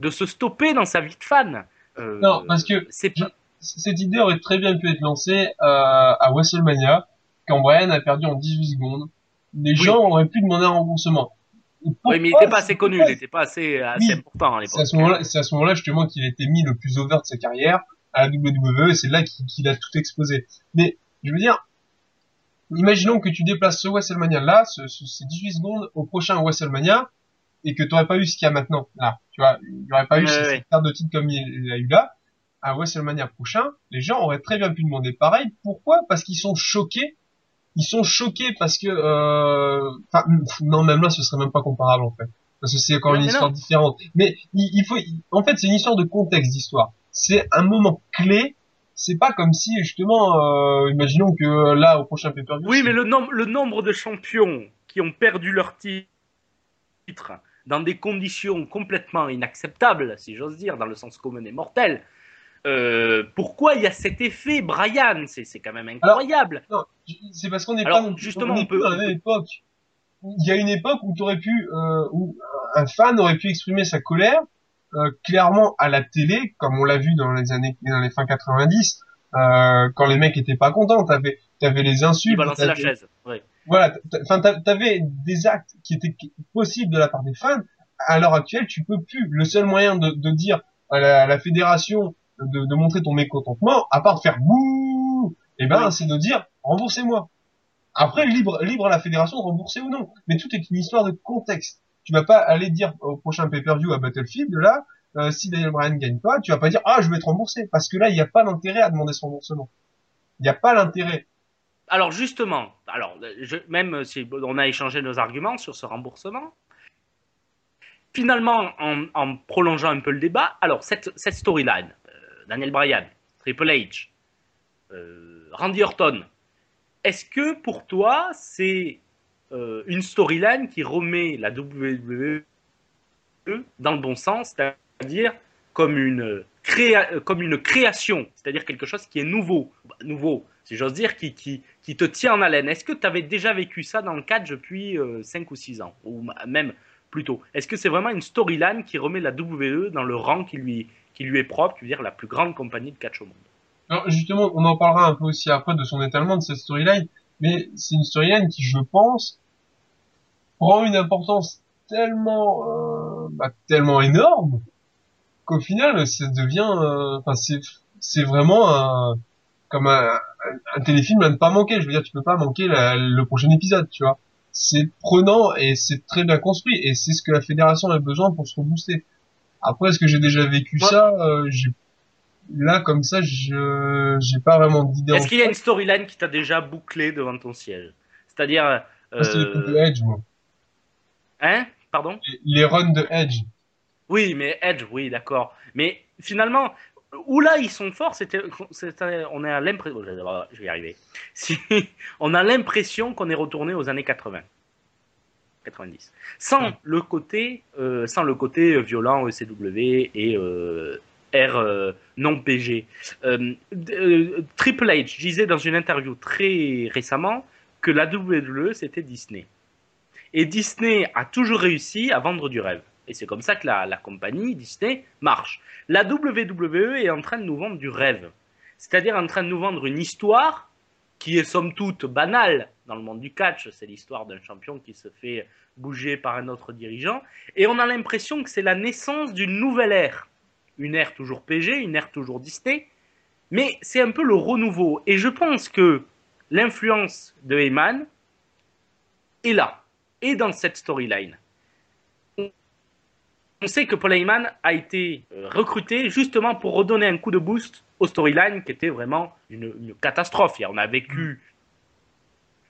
de se stopper dans sa vie de fan? Euh, Non, parce que cette idée aurait très bien pu être lancée à WrestleMania, quand Brian a perdu en 18 secondes. Les gens auraient pu demander un remboursement. Oui mais il n'était pas assez connu, il n'était pas assez, assez Oui. important à C'est à l'époque. ce moment-là, c'est à ce moment-là justement qu'il a été mis le plus over de sa carrière à la WWE. et C'est là qu'il a tout exposé. Mais je veux dire, imaginons que tu déplaces ce WrestleMania là, ce, ce- ces 18 secondes au prochain WrestleMania, et que tu n'aurais pas eu ce qu'il y a maintenant là. Tu vois, il n'y aurait pas eu Ouais, cette carte de titre comme il, il a eu là. À WrestleMania prochain, les gens auraient très bien pu demander pareil. Pourquoi? Parce qu'ils sont choqués. Ils sont choqués parce que, euh... enfin, non, même là, ce serait même pas comparable en fait parce que c'est encore Non, une histoire non. différente. Mais il, il faut, en fait, c'est une histoire de contexte d'histoire. C'est un moment clé. C'est pas comme si justement, euh, imaginons que là au prochain pay-per-view. Oui mais le nombre le nombre de champions qui ont perdu leur ti- titre dans des conditions complètement inacceptables, si j'ose dire, dans le sens commun et mortel. Euh, pourquoi il y a cet effet Brian? C'est quand même incroyable. C'est parce qu'on n'est pas justement, on peut- à la même époque. Il y a une époque où t'aurais pu, euh, où un fan aurait pu exprimer sa colère euh, clairement à la télé, comme on l'a vu dans les années, dans les fin 90, euh, quand les mecs étaient pas contents. T'avais, t'avais les insultes. balançait la chaise. Ouais. voilà, enfin, t'a- t'avais des actes qui étaient possibles de la part des fans. À l'heure actuelle, tu peux plus. Le seul moyen de, de dire à la, à la fédération de, de montrer ton mécontentement, à part de faire bouh, eh ben, Oui. c'est de dire remboursez-moi. Après, libre, libre à la fédération de rembourser ou non. Mais tout est une histoire de contexte. Tu vas pas aller dire au prochain pay-per-view à Battlefield, là, euh, si Daniel Bryan gagne pas, tu vas pas dire ah je vais te rembourser parce que là il n'y a pas d'intérêt à demander son remboursement. Il n'y a pas l'intérêt. Alors justement, alors je, même si on a échangé nos arguments sur ce remboursement, finalement, en, en prolongeant un peu le débat, alors cette, cette storyline, Daniel Bryan, Triple H, euh, Randy Orton, est-ce que pour toi c'est euh, une storyline qui remet la WWE dans le bon sens, c'est-à-dire comme une, euh, comme une création, c'est-à-dire quelque chose qui est nouveau, nouveau, si j'ose dire, qui, qui, qui te tient en haleine. Est-ce que tu avais déjà vécu ça dans le catch depuis 5 ou 6 ans, ou même plus tôt? Est-ce que c'est vraiment une storyline qui remet la WWE dans le rang qui lui, qui lui est propre, tu veux dire la plus grande compagnie de catch au monde Alors justement, on en parlera un peu aussi après de son étalement de cette storyline, mais c'est une storyline qui, je pense, prend une importance tellement, euh, bah, tellement énorme qu'au final, ça devient, euh, enfin, c'est, vraiment un, comme un, téléfilm à ne pas manquer. Je veux dire, tu peux pas manquer le prochain épisode, tu vois. C'est prenant et c'est très bien construit et c'est ce que la fédération a besoin pour se rebooster. Après, est-ce que j'ai déjà vécu Ouais. ça euh, Là, comme ça, je j'ai pas vraiment d'idée. Est-ce qu'il y a une storyline qui t'a déjà bouclé devant ton siège? C'est-à-dire. Moi, c'est les coups de euh, Edge, moi. Hein? Pardon? Les- Les runs de Edge. Oui, mais Edge, oui, d'accord. Mais finalement, où là ils sont forts, c'était, c'était- on a l'impression, je vais y arriver. <laughs> Si, on a l'impression qu'on est retourné aux années 80, 90, sans le côté, euh, sans le côté violent ECW et euh, R euh, non PG. Triple H disait dans une interview très récemment que la WWE c'était Disney. Et Disney a toujours réussi à vendre du rêve. Et c'est comme ça que la, la compagnie Disney marche. La WWE est en train de nous vendre du rêve. C'est-à-dire en train de nous vendre une histoire qui est somme toute banale dans le monde du catch. C'est l'histoire d'un champion qui se fait bouger par un autre dirigeant. Et on a l'impression que c'est la naissance d'une nouvelle ère. Une ère toujours PG, une ère toujours Disney. Mais c'est un peu le renouveau. Et je pense que l'influence de Heyman est là. Et dans cette storyline. On sait que Paul Heyman a été euh, recruté justement pour redonner un coup de boost au storyline qui était vraiment une, catastrophe. Et on a vécu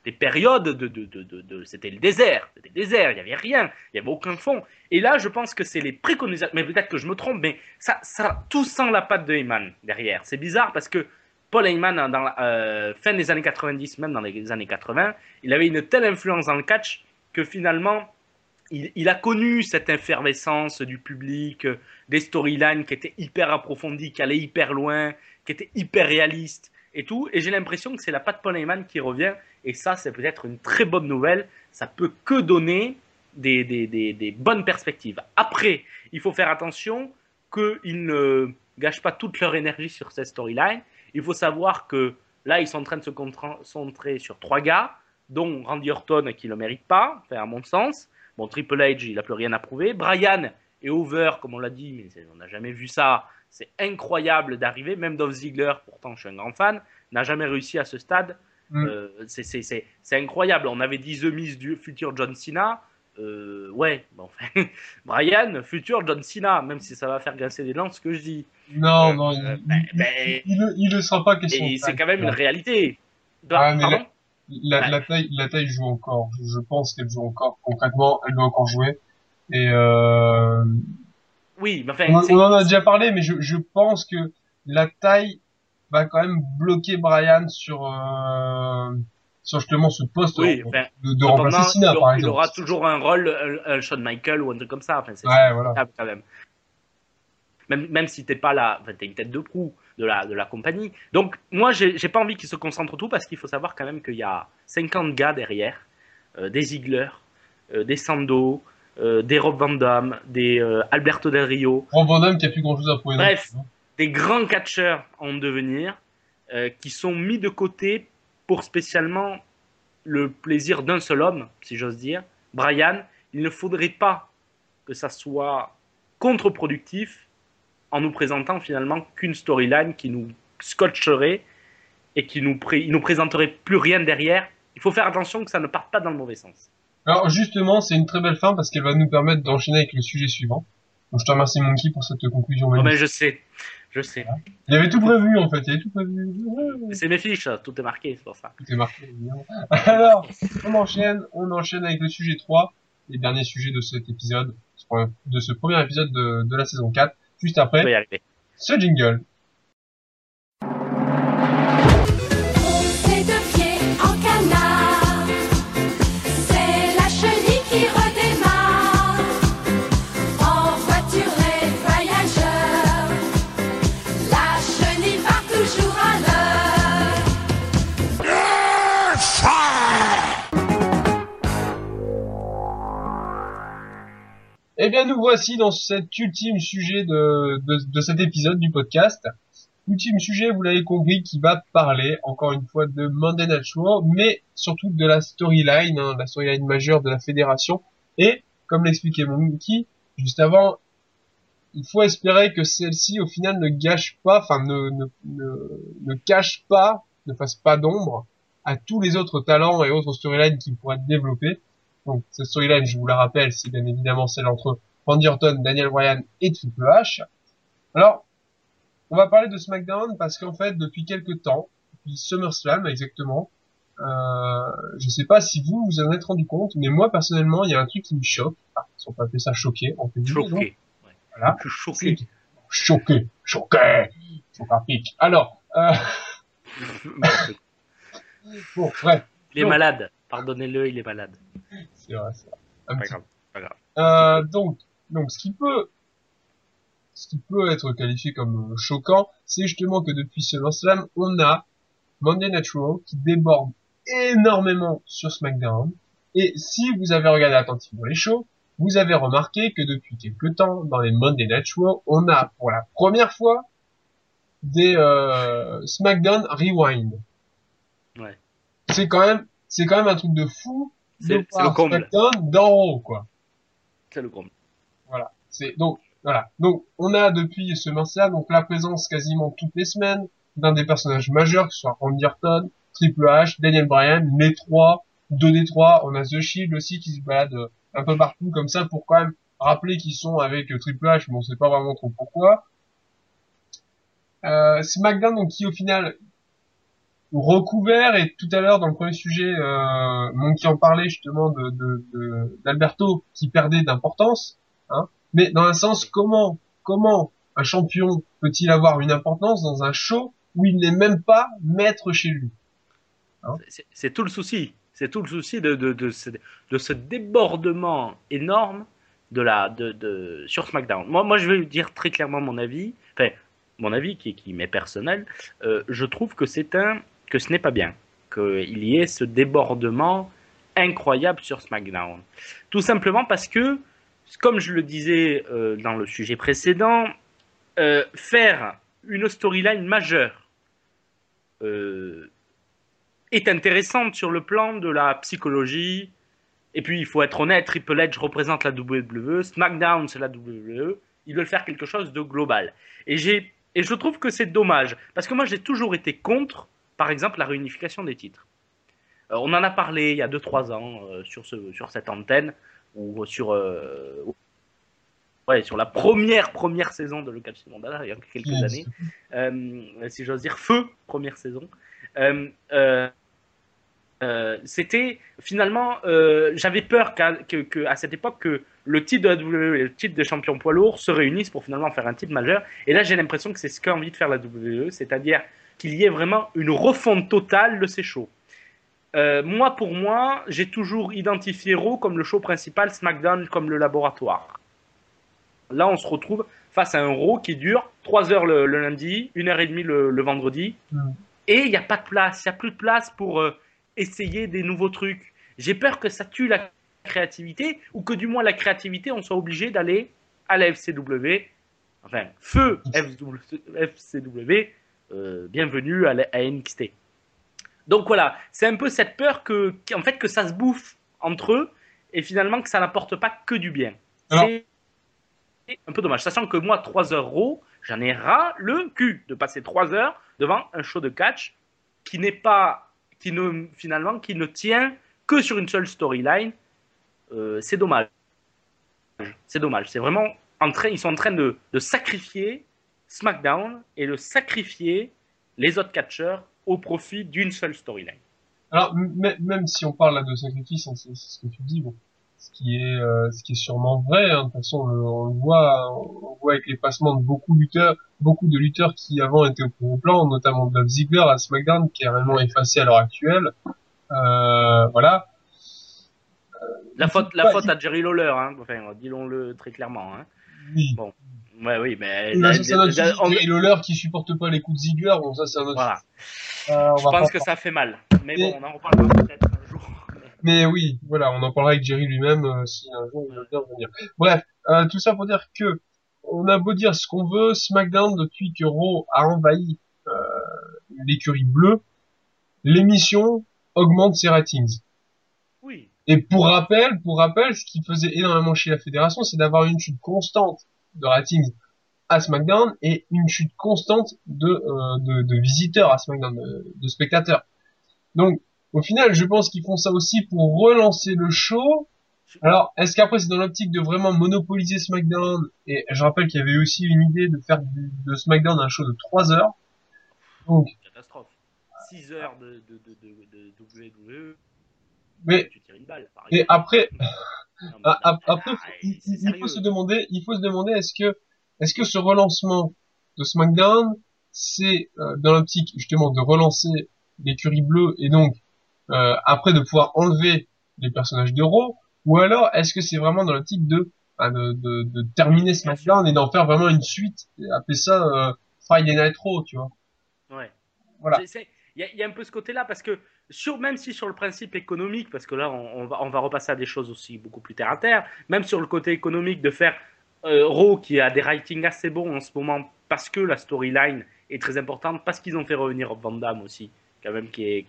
des périodes de, de, de, c'était le désert, c'était le désert, il n'y avait rien, il n'y avait aucun fond. Et là, je pense que c'est les préconisations, mais peut-être que je me trompe, mais ça, ça, tout sent la patte de Heyman derrière. C'est bizarre parce que Paul Heyman, dans la euh, fin des années 90, même dans les années 80, il avait une telle influence dans le catch que finalement, il, a connu cette effervescence du public, euh, des storylines qui étaient hyper approfondies, qui allaient hyper loin, qui étaient hyper réalistes et tout. Et j'ai l'impression que c'est la patte Paul Heyman qui revient. Et ça, c'est peut-être une très bonne nouvelle. Ça peut que donner des, des, des, bonnes perspectives. Après, il faut faire attention qu'ils ne gâchent pas toute leur énergie sur cette storyline. Il faut savoir que là, ils sont en train de se concentrer sur trois gars, dont Randy Orton qui ne le mérite pas, à mon sens. Bon, Triple H, il n'a plus rien à prouver. Brian est over, comme on l'a dit, mais on n'a jamais vu ça. C'est incroyable d'arriver. Même Dolph Ziggler, pourtant je suis un grand fan, n'a jamais réussi à ce stade. Mm. Euh, c'est- incroyable. On avait dit The Miz du futur John Cena. Euh, ouais, bon, <laughs> enfin, Brian, futur John Cena, même si ça va faire grincer des dents ce que je dis. Non, Euh, non, il, ben- il, ben- le sera pas. Et c'est quand même une réalité. Ah, mais La, Ouais. la taille, la taille joue encore. Je, pense qu'elle joue encore. Concrètement, elle doit encore jouer. Et euh, Oui, mais enfin, on, en a déjà parlé, mais je, je pense que la taille va quand même bloquer Brian sur euh, sur justement ce poste Oui, de, enfin, de cependant, remplacer Cena, il, par il exemple. aura toujours un rôle, un, un Shawn Michael ou un truc comme ça. Enfin, c'est Ouais, voilà. quand même. Même, même si t'es pas là, enfin, t'es une tête de proue de la, de la compagnie. Donc, moi, j'ai pas envie qu'ils se concentrent tout parce qu'il faut savoir quand même qu'il y a 50 gars derrière, euh, des Ziggler, euh, des Sando, euh, des Rob Van Dam, des Alberto Del Rio, Rob Van Dam qui a plus grand chose à prouver. Bref. des grands catcheurs en devenir qui sont mis de côté pour spécialement le plaisir d'un seul homme, si j'ose dire, Brian. Il ne faudrait pas que ça soit contre-productif en nous présentant finalement qu'une storyline qui nous scotcherait et qui nous, pré- il nous présenterait plus rien derrière. Il faut faire attention que ça ne parte pas dans le mauvais sens. Alors justement, c'est une très belle fin parce qu'elle va nous permettre d'enchaîner avec le sujet suivant. Donc je te remercie Monkey pour cette conclusion Oh, magnifique. je sais, je sais. Il avait tout prévu en fait, il avait tout prévu. C'est mes fiches, ça, tout est marqué, c'est pour ça. Tout est marqué, évidemment. <laughs> Alors, on enchaîne, on enchaîne avec le sujet 3, les derniers sujets de cet épisode, de ce premier épisode de, de la saison 4, juste après ce jingle. Eh bien, nous voici dans cet ultime sujet de, de, de cet épisode du podcast. Ultime sujet, vous l'avez compris, qui va parler, encore une fois, de Monday Night Raw, mais surtout de la storyline, hein, la storyline majeure de la fédération. Et, comme l'expliquait Monkey, juste avant, il faut espérer que celle-ci, au final, ne gâche pas, enfin, ne, ne, ne, ne cache pas, ne fasse pas d'ombre à tous les autres talents et autres storylines qui pourraient être développés. Donc, cette storyline, je vous la rappelle, c'est bien évidemment celle entre Randy Orton, Daniel Bryan et Triple H. Alors, on va parler de SmackDown parce qu'en fait, depuis quelques temps, depuis SummerSlam exactement, euh, je sais pas si vous vous en êtes rendu compte, mais moi personnellement, il y a un truc qui me choque. Ah, si on peut appeler ça choqué, on peut dire. Choqué. Ouais. Voilà. Je suis choqué. Choqué, choqué. Alors, euh, <laughs> <laughs> bon, bref, Il est Non. malade. Pardonnez-le, il est malade. c'est vrai, c'est vrai. Un Pas petit grave. Pas grave. Euh, donc, donc, ce qui peut, ce qui peut être qualifié comme euh, choquant, c'est justement que depuis SummerSlam, on a Monday Night Raw qui déborde énormément sur SmackDown. Et si vous avez regardé attentivement les shows, vous avez remarqué que depuis quelques temps, dans les Monday Night Raw, on a pour la première fois des euh, SmackDown Rewind. Ouais. C'est quand même, c'est quand même un truc de fou de C'est c'est le voir d'en haut, quoi. C'est le comble. Voilà. C'est donc voilà. Donc on a depuis ce SummerSlam donc la présence quasiment toutes les semaines d'un des personnages majeurs, que ce soit Randy Orton, Triple H, Daniel Bryan, les trois, deux des trois. On a The Shield aussi qui se balade euh, un peu partout comme ça pour quand même rappeler qu'ils sont avec euh, Triple H, mais on sait pas vraiment trop pourquoi. Euh, SmackDown donc qui au final recouvert et tout à l'heure dans le premier sujet, euh, Monkey en parlait justement de d'Alberto qui perdait d'importance, hein. Mais dans un sens, comment comment un champion peut-il avoir une importance dans un show où il n'est même pas maître chez lui. C'est- C'est tout le souci. C'est tout le souci de, de, de, ce, de ce débordement énorme de la, de, sur SmackDown. Moi, moi, je vais dire très clairement mon avis. Enfin, mon avis qui, qui m'est personnel. Euh, je trouve que c'est un que ce n'est pas bien qu'il y ait ce débordement incroyable sur SmackDown. Tout simplement parce que, comme je le disais euh, dans le sujet précédent, euh, faire une storyline majeure euh, est intéressante sur le plan de la psychologie. Et puis, il faut être honnête, Triple H représente la WWE, SmackDown, c'est la WWE. Ils veulent faire quelque chose de global. Et, et je trouve que c'est dommage, parce que moi, j'ai toujours été contre, par exemple, la réunification des titres. Euh, on en a parlé il y a 2-3 ans euh, sur, ce, sur cette antenne, ou sur, euh, ouais, sur la première, première saison de Le Catch Mandala, il y a quelques Yes. années. Si j'ose dire, feu, première saison. C'était finalement, j'avais peur qu'à que, que- à cette époque que le titre de la WWE et le titre de champion poids lourd se réunissent pour finalement faire un titre majeur. Et là, j'ai l'impression que c'est ce qu'a envie de faire la WWE, c'est-à-dire qu'il y ait vraiment une refonte totale de ces shows. Euh, moi, pour moi, j'ai toujours identifié Raw comme le show principal, SmackDown comme le laboratoire. Là, on se retrouve face à un Raw qui dure 3 heures le, le lundi, 1 heure et demie le, le vendredi. Mm. Et il n'y a pas de place, il n'y a plus de place pour euh, essayer des nouveaux trucs. J'ai peur que ça tue la créativité ou que du moins la créativité, on soit obligé d'aller à la FCW. Enfin, feu FCW, bienvenue à, à NXT. Donc voilà, c'est un peu cette peur que, en fait, que ça se bouffe entre eux et finalement que ça n'apporte pas que du bien. C'est un peu dommage, sachant que moi, 3 heures Raw, j'en ai ras le cul de passer 3 heures devant un show de catch qui n'est pas, qui ne, finalement, qui ne tient que sur une seule storyline. Euh, c'est dommage. C'est dommage. C'est vraiment en train, ils sont en train de, de sacrifier SmackDown et de sacrifier les autres catcheurs au profit d'une seule storyline. Alors, même si on parle là de sacrifice, hein, c'est ce que tu dis, bon, ce qui est, euh, ce qui est sûrement vrai. hein, de toute façon, on, le- on le voit, on le voit avec les passements de beaucoup de lutteurs, beaucoup de lutteurs qui avant étaient au premier plan, notamment Dolph Ziggler à SmackDown, qui est réellement effacé à l'heure actuelle. Euh, voilà. La Il faut faute, la faute à Jerry Lawler, hein. enfin, disons-le très clairement. Hein. Oui. Bon. Ouais, oui, mais Là, autre sujet. on- Et Lawler qui supporte pas les coups de Ziggler, bon, ça, c'est un autre voilà. Euh, on Je va pense que ça fait mal. Mais Et- bon, on en reparlera peut-être un jour. Mais oui, voilà, on en parlera avec Jerry lui-même euh, si un jour il veut bien venir. Bref, euh, tout ça pour dire que on a beau dire ce qu'on veut, SmackDown depuis que Raw a envahi euh, l'écurie bleue, l'émission augmente ses ratings. Oui. Et pour rappel, pour rappel, ce qui faisait énormément chier la fédération, c'est d'avoir une chute constante de ratings à SmackDown et une chute constante de, euh, de, de visiteurs à SmackDown, de, de spectateurs. Donc, au final, je pense qu'ils font ça aussi pour relancer le show. Alors, est-ce qu'après c'est dans l'optique de vraiment monopoliser SmackDown Et je rappelle qu'il y avait aussi une idée de faire du- de SmackDown un show de 3 heures. Donc, Catastrophe. 6 heures de, de, de, de, WWE. mais Tu tires une balle, par et après, Ah, après, il, faut se demander, il faut se demander, est-ce que, est-ce que ce relancement de SmackDown, c'est euh, dans l'optique justement de relancer l'écurie bleue et donc euh, après de pouvoir enlever les personnages de Raw, ou alors est-ce que c'est vraiment dans l'optique de, bah, de, de, de terminer SmackDown et d'en faire vraiment une suite, et appeler ça euh, Friday Night Raw, tu vois? Ouais. Voilà. Il y, a- un peu ce côté-là parce que sur, même si sur le principe économique, parce que là on, va, on va repasser à des choses aussi beaucoup plus terre à terre, même sur le côté économique de faire euh, Raw qui a des ratings assez bons en ce moment parce que la storyline est très importante, parce qu'ils ont fait revenir Van Damme aussi, quand même qui est,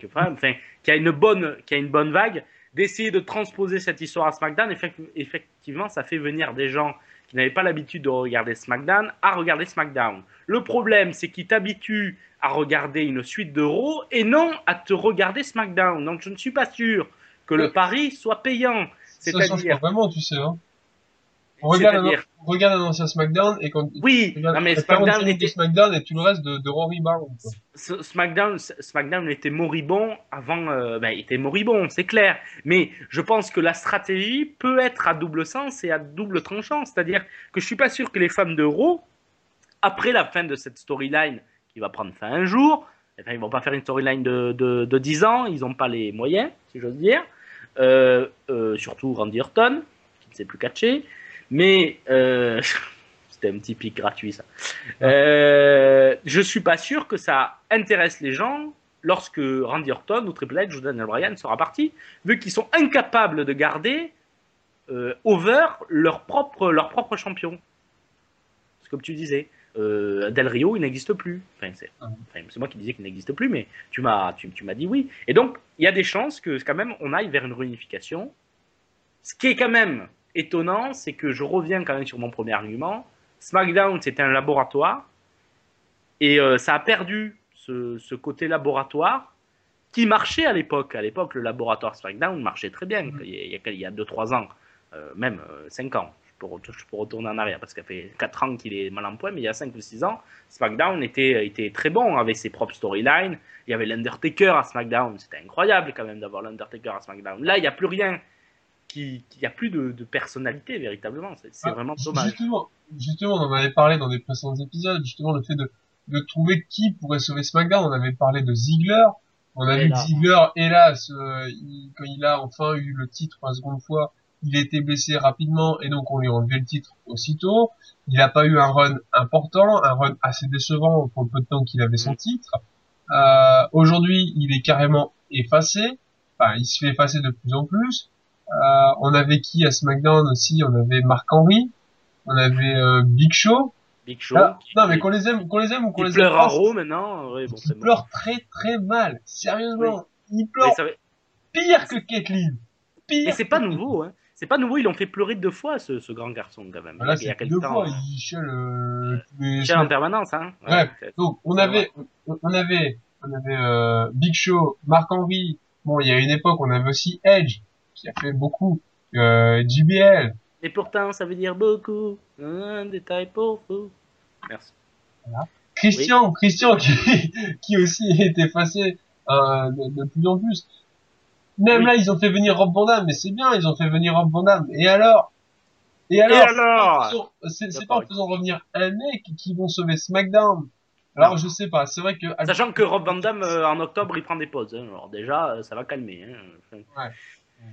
qui a une bonne, qui a une bonne vague, d'essayer de transposer cette histoire à SmackDown. Effect- Effectivement, ça fait venir des gens qui n'avaient pas l'habitude de regarder SmackDown à regarder SmackDown. Le problème, c'est qu'ils t'habituent à regarder une suite de Raw et non à te regarder SmackDown. Donc je ne suis pas sûr que le pari soit payant. C'est-à-dire, vraiment, tu sais. Hein. On regarde, un, on regarde un ancien SmackDown et quand oui, regarde non mais SmackDown était, SmackDown et tout le reste de, de Rory. S- SmackDown, SmackDown était moribond avant, euh, ben, il était moribond, c'est clair. Mais je pense que la stratégie peut être à double sens et à double tranchant. C'est-à-dire que je suis pas sûr que les femmes de Raw, après la fin de cette storyline qui va prendre fin un jour. Enfin, ils vont pas faire une storyline de, de, de 10 ans, ils n'ont pas les moyens, si j'ose dire. Euh, euh, surtout Randy Orton, qui ne sait plus catcher. Mais euh, <laughs> c'était un petit pic gratuit, ça. Euh, je suis pas sûr que ça intéresse les gens lorsque Randy Orton ou Triple H ou Daniel Bryan sera parti, vu qu'ils sont incapables de garder over leur propre, leur propre champion. Comme tu disais. Euh, Del Rio, il n'existe plus. Enfin, c'est Ah. enfin, c'est moi qui disais qu'il n'existe plus, mais tu m'as tu, tu m'as dit oui. Et donc, il y a des chances que quand même on aille vers une réunification. Ce qui est quand même étonnant, c'est que je reviens quand même sur mon premier argument. SmackDown, c'était un laboratoire. Et euh, ça a perdu ce, ce côté laboratoire qui marchait à l'époque. À l'époque, le laboratoire SmackDown marchait très bien. Il y a, il y a 2-3 ans, euh, même 5 ans. Peux, je peux retourner en arrière parce ça fait 4 ans qu'il est mal en point, mais il y a 5 ou 6 ans, SmackDown était, était très bon avec ses propres storylines. Il y avait l'Undertaker à SmackDown. C'était incroyable quand même d'avoir l'Undertaker à SmackDown. Là, il n'y a plus rien. qui- Il n'y a plus de, de personnalité véritablement. C'est Ah, vraiment dommage. Justement, justement, on en avait parlé dans des précédents épisodes, justement le fait de, de trouver qui pourrait sauver SmackDown. On avait parlé de Ziggler. On a Et vu là. Ziggler, hélas, euh, il- quand il a enfin eu le titre pour la seconde fois, il a été blessé rapidement et donc on lui a enlevé le titre aussitôt. Il n'a pas eu un run important, un run assez décevant pour le peu de temps qu'il avait son titre. Euh, Aujourd'hui, il est carrément effacé. Enfin, il se fait effacer de plus en plus. Euh, on avait qui à SmackDown aussi? On avait Marc Henry, on avait euh, Big Show. Big Show. Ah, qui- non, mais qu'on les aime, qu'on les aime ou qu'on les aime pleure à pas, Raw maintenant. Ouais, bon, il bon. pleure très très mal. Sérieusement, il pleure Mais va- pire que Caitlyn. Pire. Et c'est pas nouveau, hein. C'est pas nouveau, ils l'ont fait pleurer deux fois, ce, ce grand garçon, quand même. Voilà, il y a quelques deux temps. fois, hein. il chiale euh, tous les Il chiale en permanence, hein. Ouais. Donc on avait, on avait, on avait euh, Big Show, Marc Henry. Bon, il y a une époque, on avait aussi Edge qui a fait beaucoup. Euh, JBL. Et pourtant, ça veut dire beaucoup. Un détail pour vous. Merci. Christian, Christian qui, <laughs> qui aussi est effacé euh, de, de plus en plus. Même Oui. là, ils ont fait venir Rob Van Dam, mais c'est bien, ils ont fait venir Rob Van Dam. Et alors? Et alors, alors? c'est pas en faisant- revenir un mec qui vont sauver SmackDown. Alors, je sais pas, c'est vrai que... Sachant que Rob Van Damme, euh, en octobre, il prend des pauses. hein. Alors déjà, euh, ça va calmer. Hein.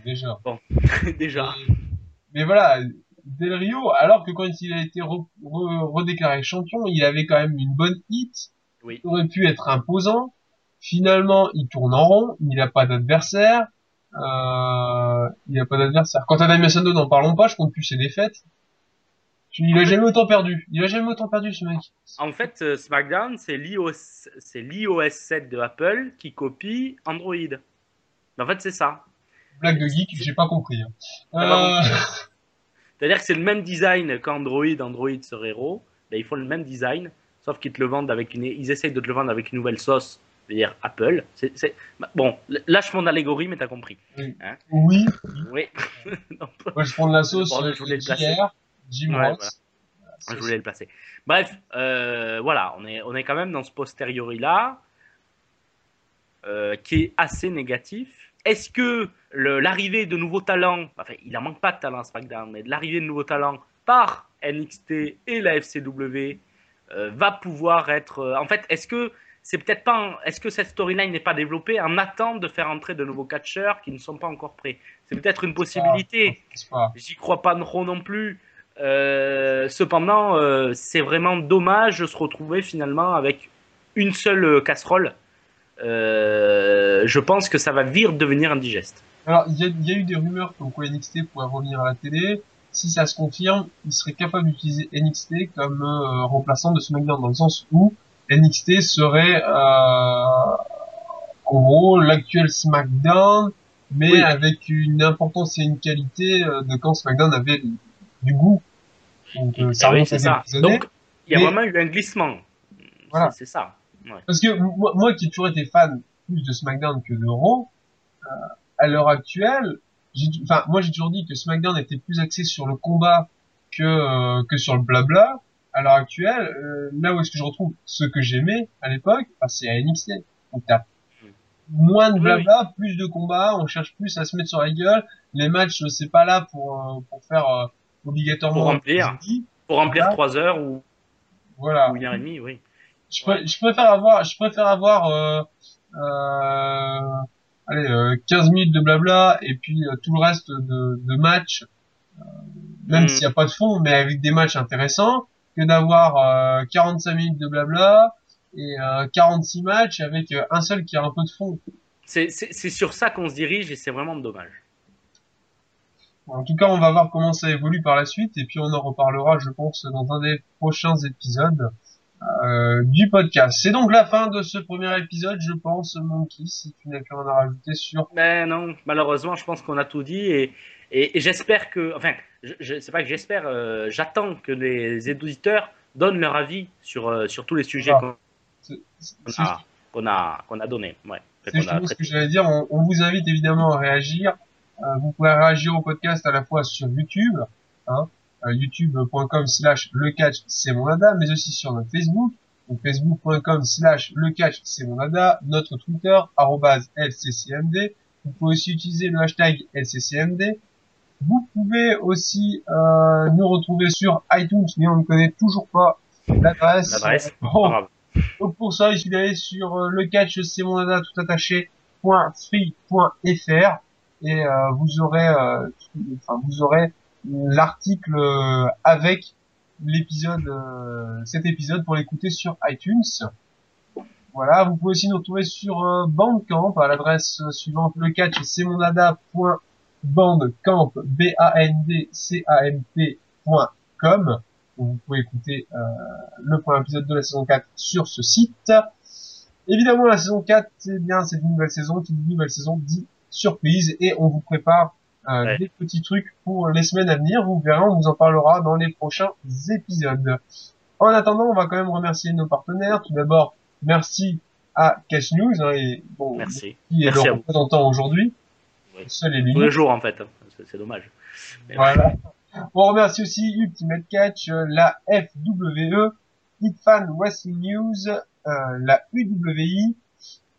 Déjà. <laughs> déjà. Mais, mais voilà, Del Rio, alors que quand il a été re- re- redéclaré champion, il avait quand même une bonne hit. Oui. Il aurait pu être imposant. Finalement, il tourne en rond. Il n'a pas d'adversaire. Euh, il n'a pas d'adversaire. Quant à Sandow, n'en parlons pas. Je compte plus ses défaites. Il a jamais autant perdu. Il a jamais autant perdu, ce mec. En fait, euh, SmackDown, c'est l'iOS c'est l'iOS 7 de Apple qui copie Android. En fait, c'est ça. Blague de geek, j'ai pas compris. hein. Euh, <laughs> C'est-à-dire que c'est le même design qu'Android, Android serait RAW. Ben, ils font le même design, sauf qu'ils te le vendent avec une, ils essayent de te le vendre avec une nouvelle sauce, c'est-à-dire Apple. C'est, c'est- bah, bon, lâche mon allégorie, mais t'as compris. oui. Oui. <laughs> Non, Moi, je prends de la sauce. Bon, je voulais le placer. Jim Ouais, Ross. je voulais le placer. Bref, euh, voilà, on est, on est quand même dans ce posteriori-là, euh, qui est assez négatif. Est-ce que l'arrivée de nouveaux talents, enfin, il n'en manque pas de talents à SmackDown, mais de l'arrivée de nouveaux talents par NXT et la FCW euh, va pouvoir être. en fait, est-ce que c'est peut-être pas. Est-ce que cette storyline n'est pas développée en attente de faire entrer de nouveaux catcheurs qui ne sont pas encore prêts? C'est peut-être une possibilité. J'y crois pas trop non plus. Euh, cependant, euh, c'est vraiment dommage de se retrouver finalement avec une seule euh, casserole. Euh, je pense que ça va vite devenir indigeste. Alors, il y a, il y a eu des rumeurs comme quoi NXT pourrait revenir à la télé. Si ça se confirme, il serait capable d'utiliser NXT comme remplaçant de SmackDown dans le sens où NXT serait euh, en gros l'actuel SmackDown, mais Oui. avec une importance et une qualité euh, de quand SmackDown avait du goût. Donc, euh, ça oui, c'est ça. Donc, il y a Mais- vraiment eu un glissement. Voilà. C'est ça. Ouais. Parce que moi, moi qui ai toujours été fan plus de SmackDown que de Raw, euh, à l'heure actuelle, enfin, moi j'ai toujours dit que SmackDown était plus axé sur le combat que euh, que sur le blabla. À l'heure actuelle, euh, là où est-ce que je retrouve ce que j'aimais à l'époque, bah, c'est à NXT. Donc t'as moins de Oui, blabla, plus de combats, on cherche plus à se mettre sur la gueule. Les matchs, c'est pas là pour euh, pour faire euh, obligatoirement Pour remplir. Pour remplir Voilà. 3 heures ou, Voilà. ou une heure et demie, oui. Je, pré- je préfère avoir, je préfère avoir, euh, euh, allez, euh, 15 minutes de blabla et puis euh, tout le reste de, de matchs, euh, même Mm. s'il n'y a pas de fond, mais avec des matchs intéressants, que d'avoir euh, 45 minutes de blabla et euh, 46 matchs avec euh, un seul qui a un peu de fond. C'est sur ça qu'on se dirige et c'est vraiment dommage. En tout cas, on va voir comment ça évolue par la suite et puis on en reparlera, je pense, dans un des prochains épisodes euh, du podcast. C'est donc la fin de ce premier épisode, je pense, Monkey, si tu n'as plus rien à rajouter sur... Ben non, malheureusement, je pense qu'on a tout dit et, et, et j'espère que, enfin, je, je c'est pas que j'espère, euh, j'attends que les éditeurs donnent leur avis sur, euh, sur tous les sujets Ah. qu'on a, qu'on a, qu'on a donnés. Ouais, C'est ce que j'allais dire. On, on vous invite évidemment à réagir. Euh, vous pouvez réagir au podcast à la fois sur YouTube, hein, euh, youtube.com slash le catch c'est mon dada, mais aussi sur notre Facebook, donc facebook.com slash le catch c'est mon dada, notre Twitter, arrobase LCCMD. Vous pouvez aussi utiliser le hashtag LCCMD. Vous pouvez aussi euh, nous retrouver sur iTunes, mais on ne connaît toujours pas l'adresse. L'adresse, Bon, donc pour ça, il suffit d'aller sur euh, le catch c'est mon dada tout attaché .free.fr et euh, vous aurez euh, tout- enfin vous aurez l'article euh, avec l'épisode euh, cet épisode pour l'écouter sur iTunes. Voilà, vous pouvez aussi nous retrouver sur euh, Bandcamp à l'adresse suivante le catch c'est mon b a n d c a m p.com où vous pouvez écouter euh, le premier épisode de la saison 4 sur ce site. Évidemment, la saison 4, c'est bien, c'est une nouvelle saison, qui dit nouvelle saison dit surprise, et on vous prépare euh, Ouais. des petits trucs pour les semaines à venir. Vous verrez, on vous en parlera dans les prochains épisodes. En attendant, on va quand même remercier nos partenaires. Tout d'abord, merci à Cash News, hein, et bon, Merci. qui est Merci le représentant aujourd'hui. Oui. Tous les jours en fait, c'est dommage. Mais Voilà. On remercie aussi Ultimate Catch, euh, la FWE, Hitfan Wrestling News, euh, la UWI,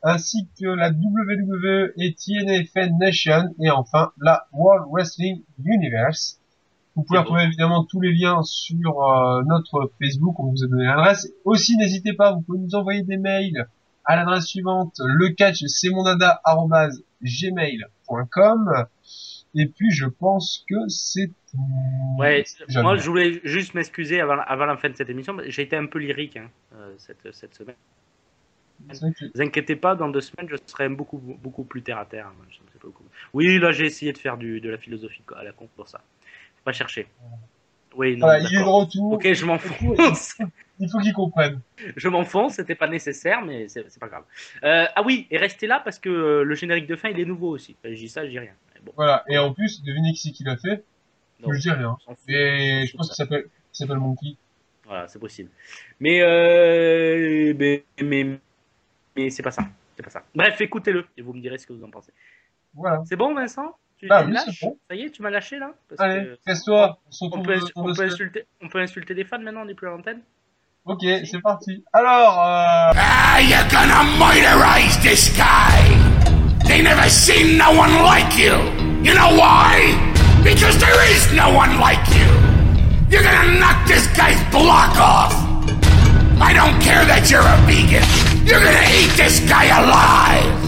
ainsi que la WWE et TNA Fan Nation, et enfin la World Wrestling Universe. Vous pouvez retrouver évidemment tous les liens sur euh, notre Facebook, on vous a donné l'adresse. Aussi, n'hésitez pas, vous pouvez nous envoyer des mails à l'adresse suivante, le catch c'est mon gmail.com. Et puis, je pense que c'est. Ouais, Jamais. moi je voulais juste m'excuser avant, avant la fin de cette émission. J'ai été un peu lyrique hein, euh, cette, cette semaine. Ne vous inquiétez pas, dans deux semaines, je serai beaucoup, beaucoup plus terre à terre. Beaucoup. Oui, là j'ai essayé de faire du, de la philosophie à la con pour ça. Faut pas chercher. Oui, non, Voilà, il est de retour. Ok, je m'enfonce. Il faut qu'il comprenne. je m'enfonce, c'était pas nécessaire, mais c'est pas grave. Euh, ah oui, et restez là parce que euh, le générique de fin il est nouveau aussi. Enfin, je dis ça, je dis rien. Bon, Voilà. Et en plus, devinez qui c'est qui l'a fait? donc, Je dis rien. Et je pense ça. qu'il s'appelle, s'appelle Monkey. Voilà, c'est possible. Mais, euh, mais, mais, mais c'est pas ça. C'est pas ça. Bref, écoutez-le et vous me direz ce que vous en pensez. Voilà. C'est bon, Vincent? Tu Ah tu me oui, c'est lâches bon. Ça y est, tu m'as lâché là Parce Allez, casse-toi. On On on, on peut insulter les fans maintenant, on n'est plus à l'antenne Ok, c'est parti. Alors, euh, Ah, you're gonna murderize this guy! They never seen no one like you! You know why? Because there is no one like you! You're gonna knock this guy's block off! I don't care that you're a vegan! You're gonna eat this guy alive!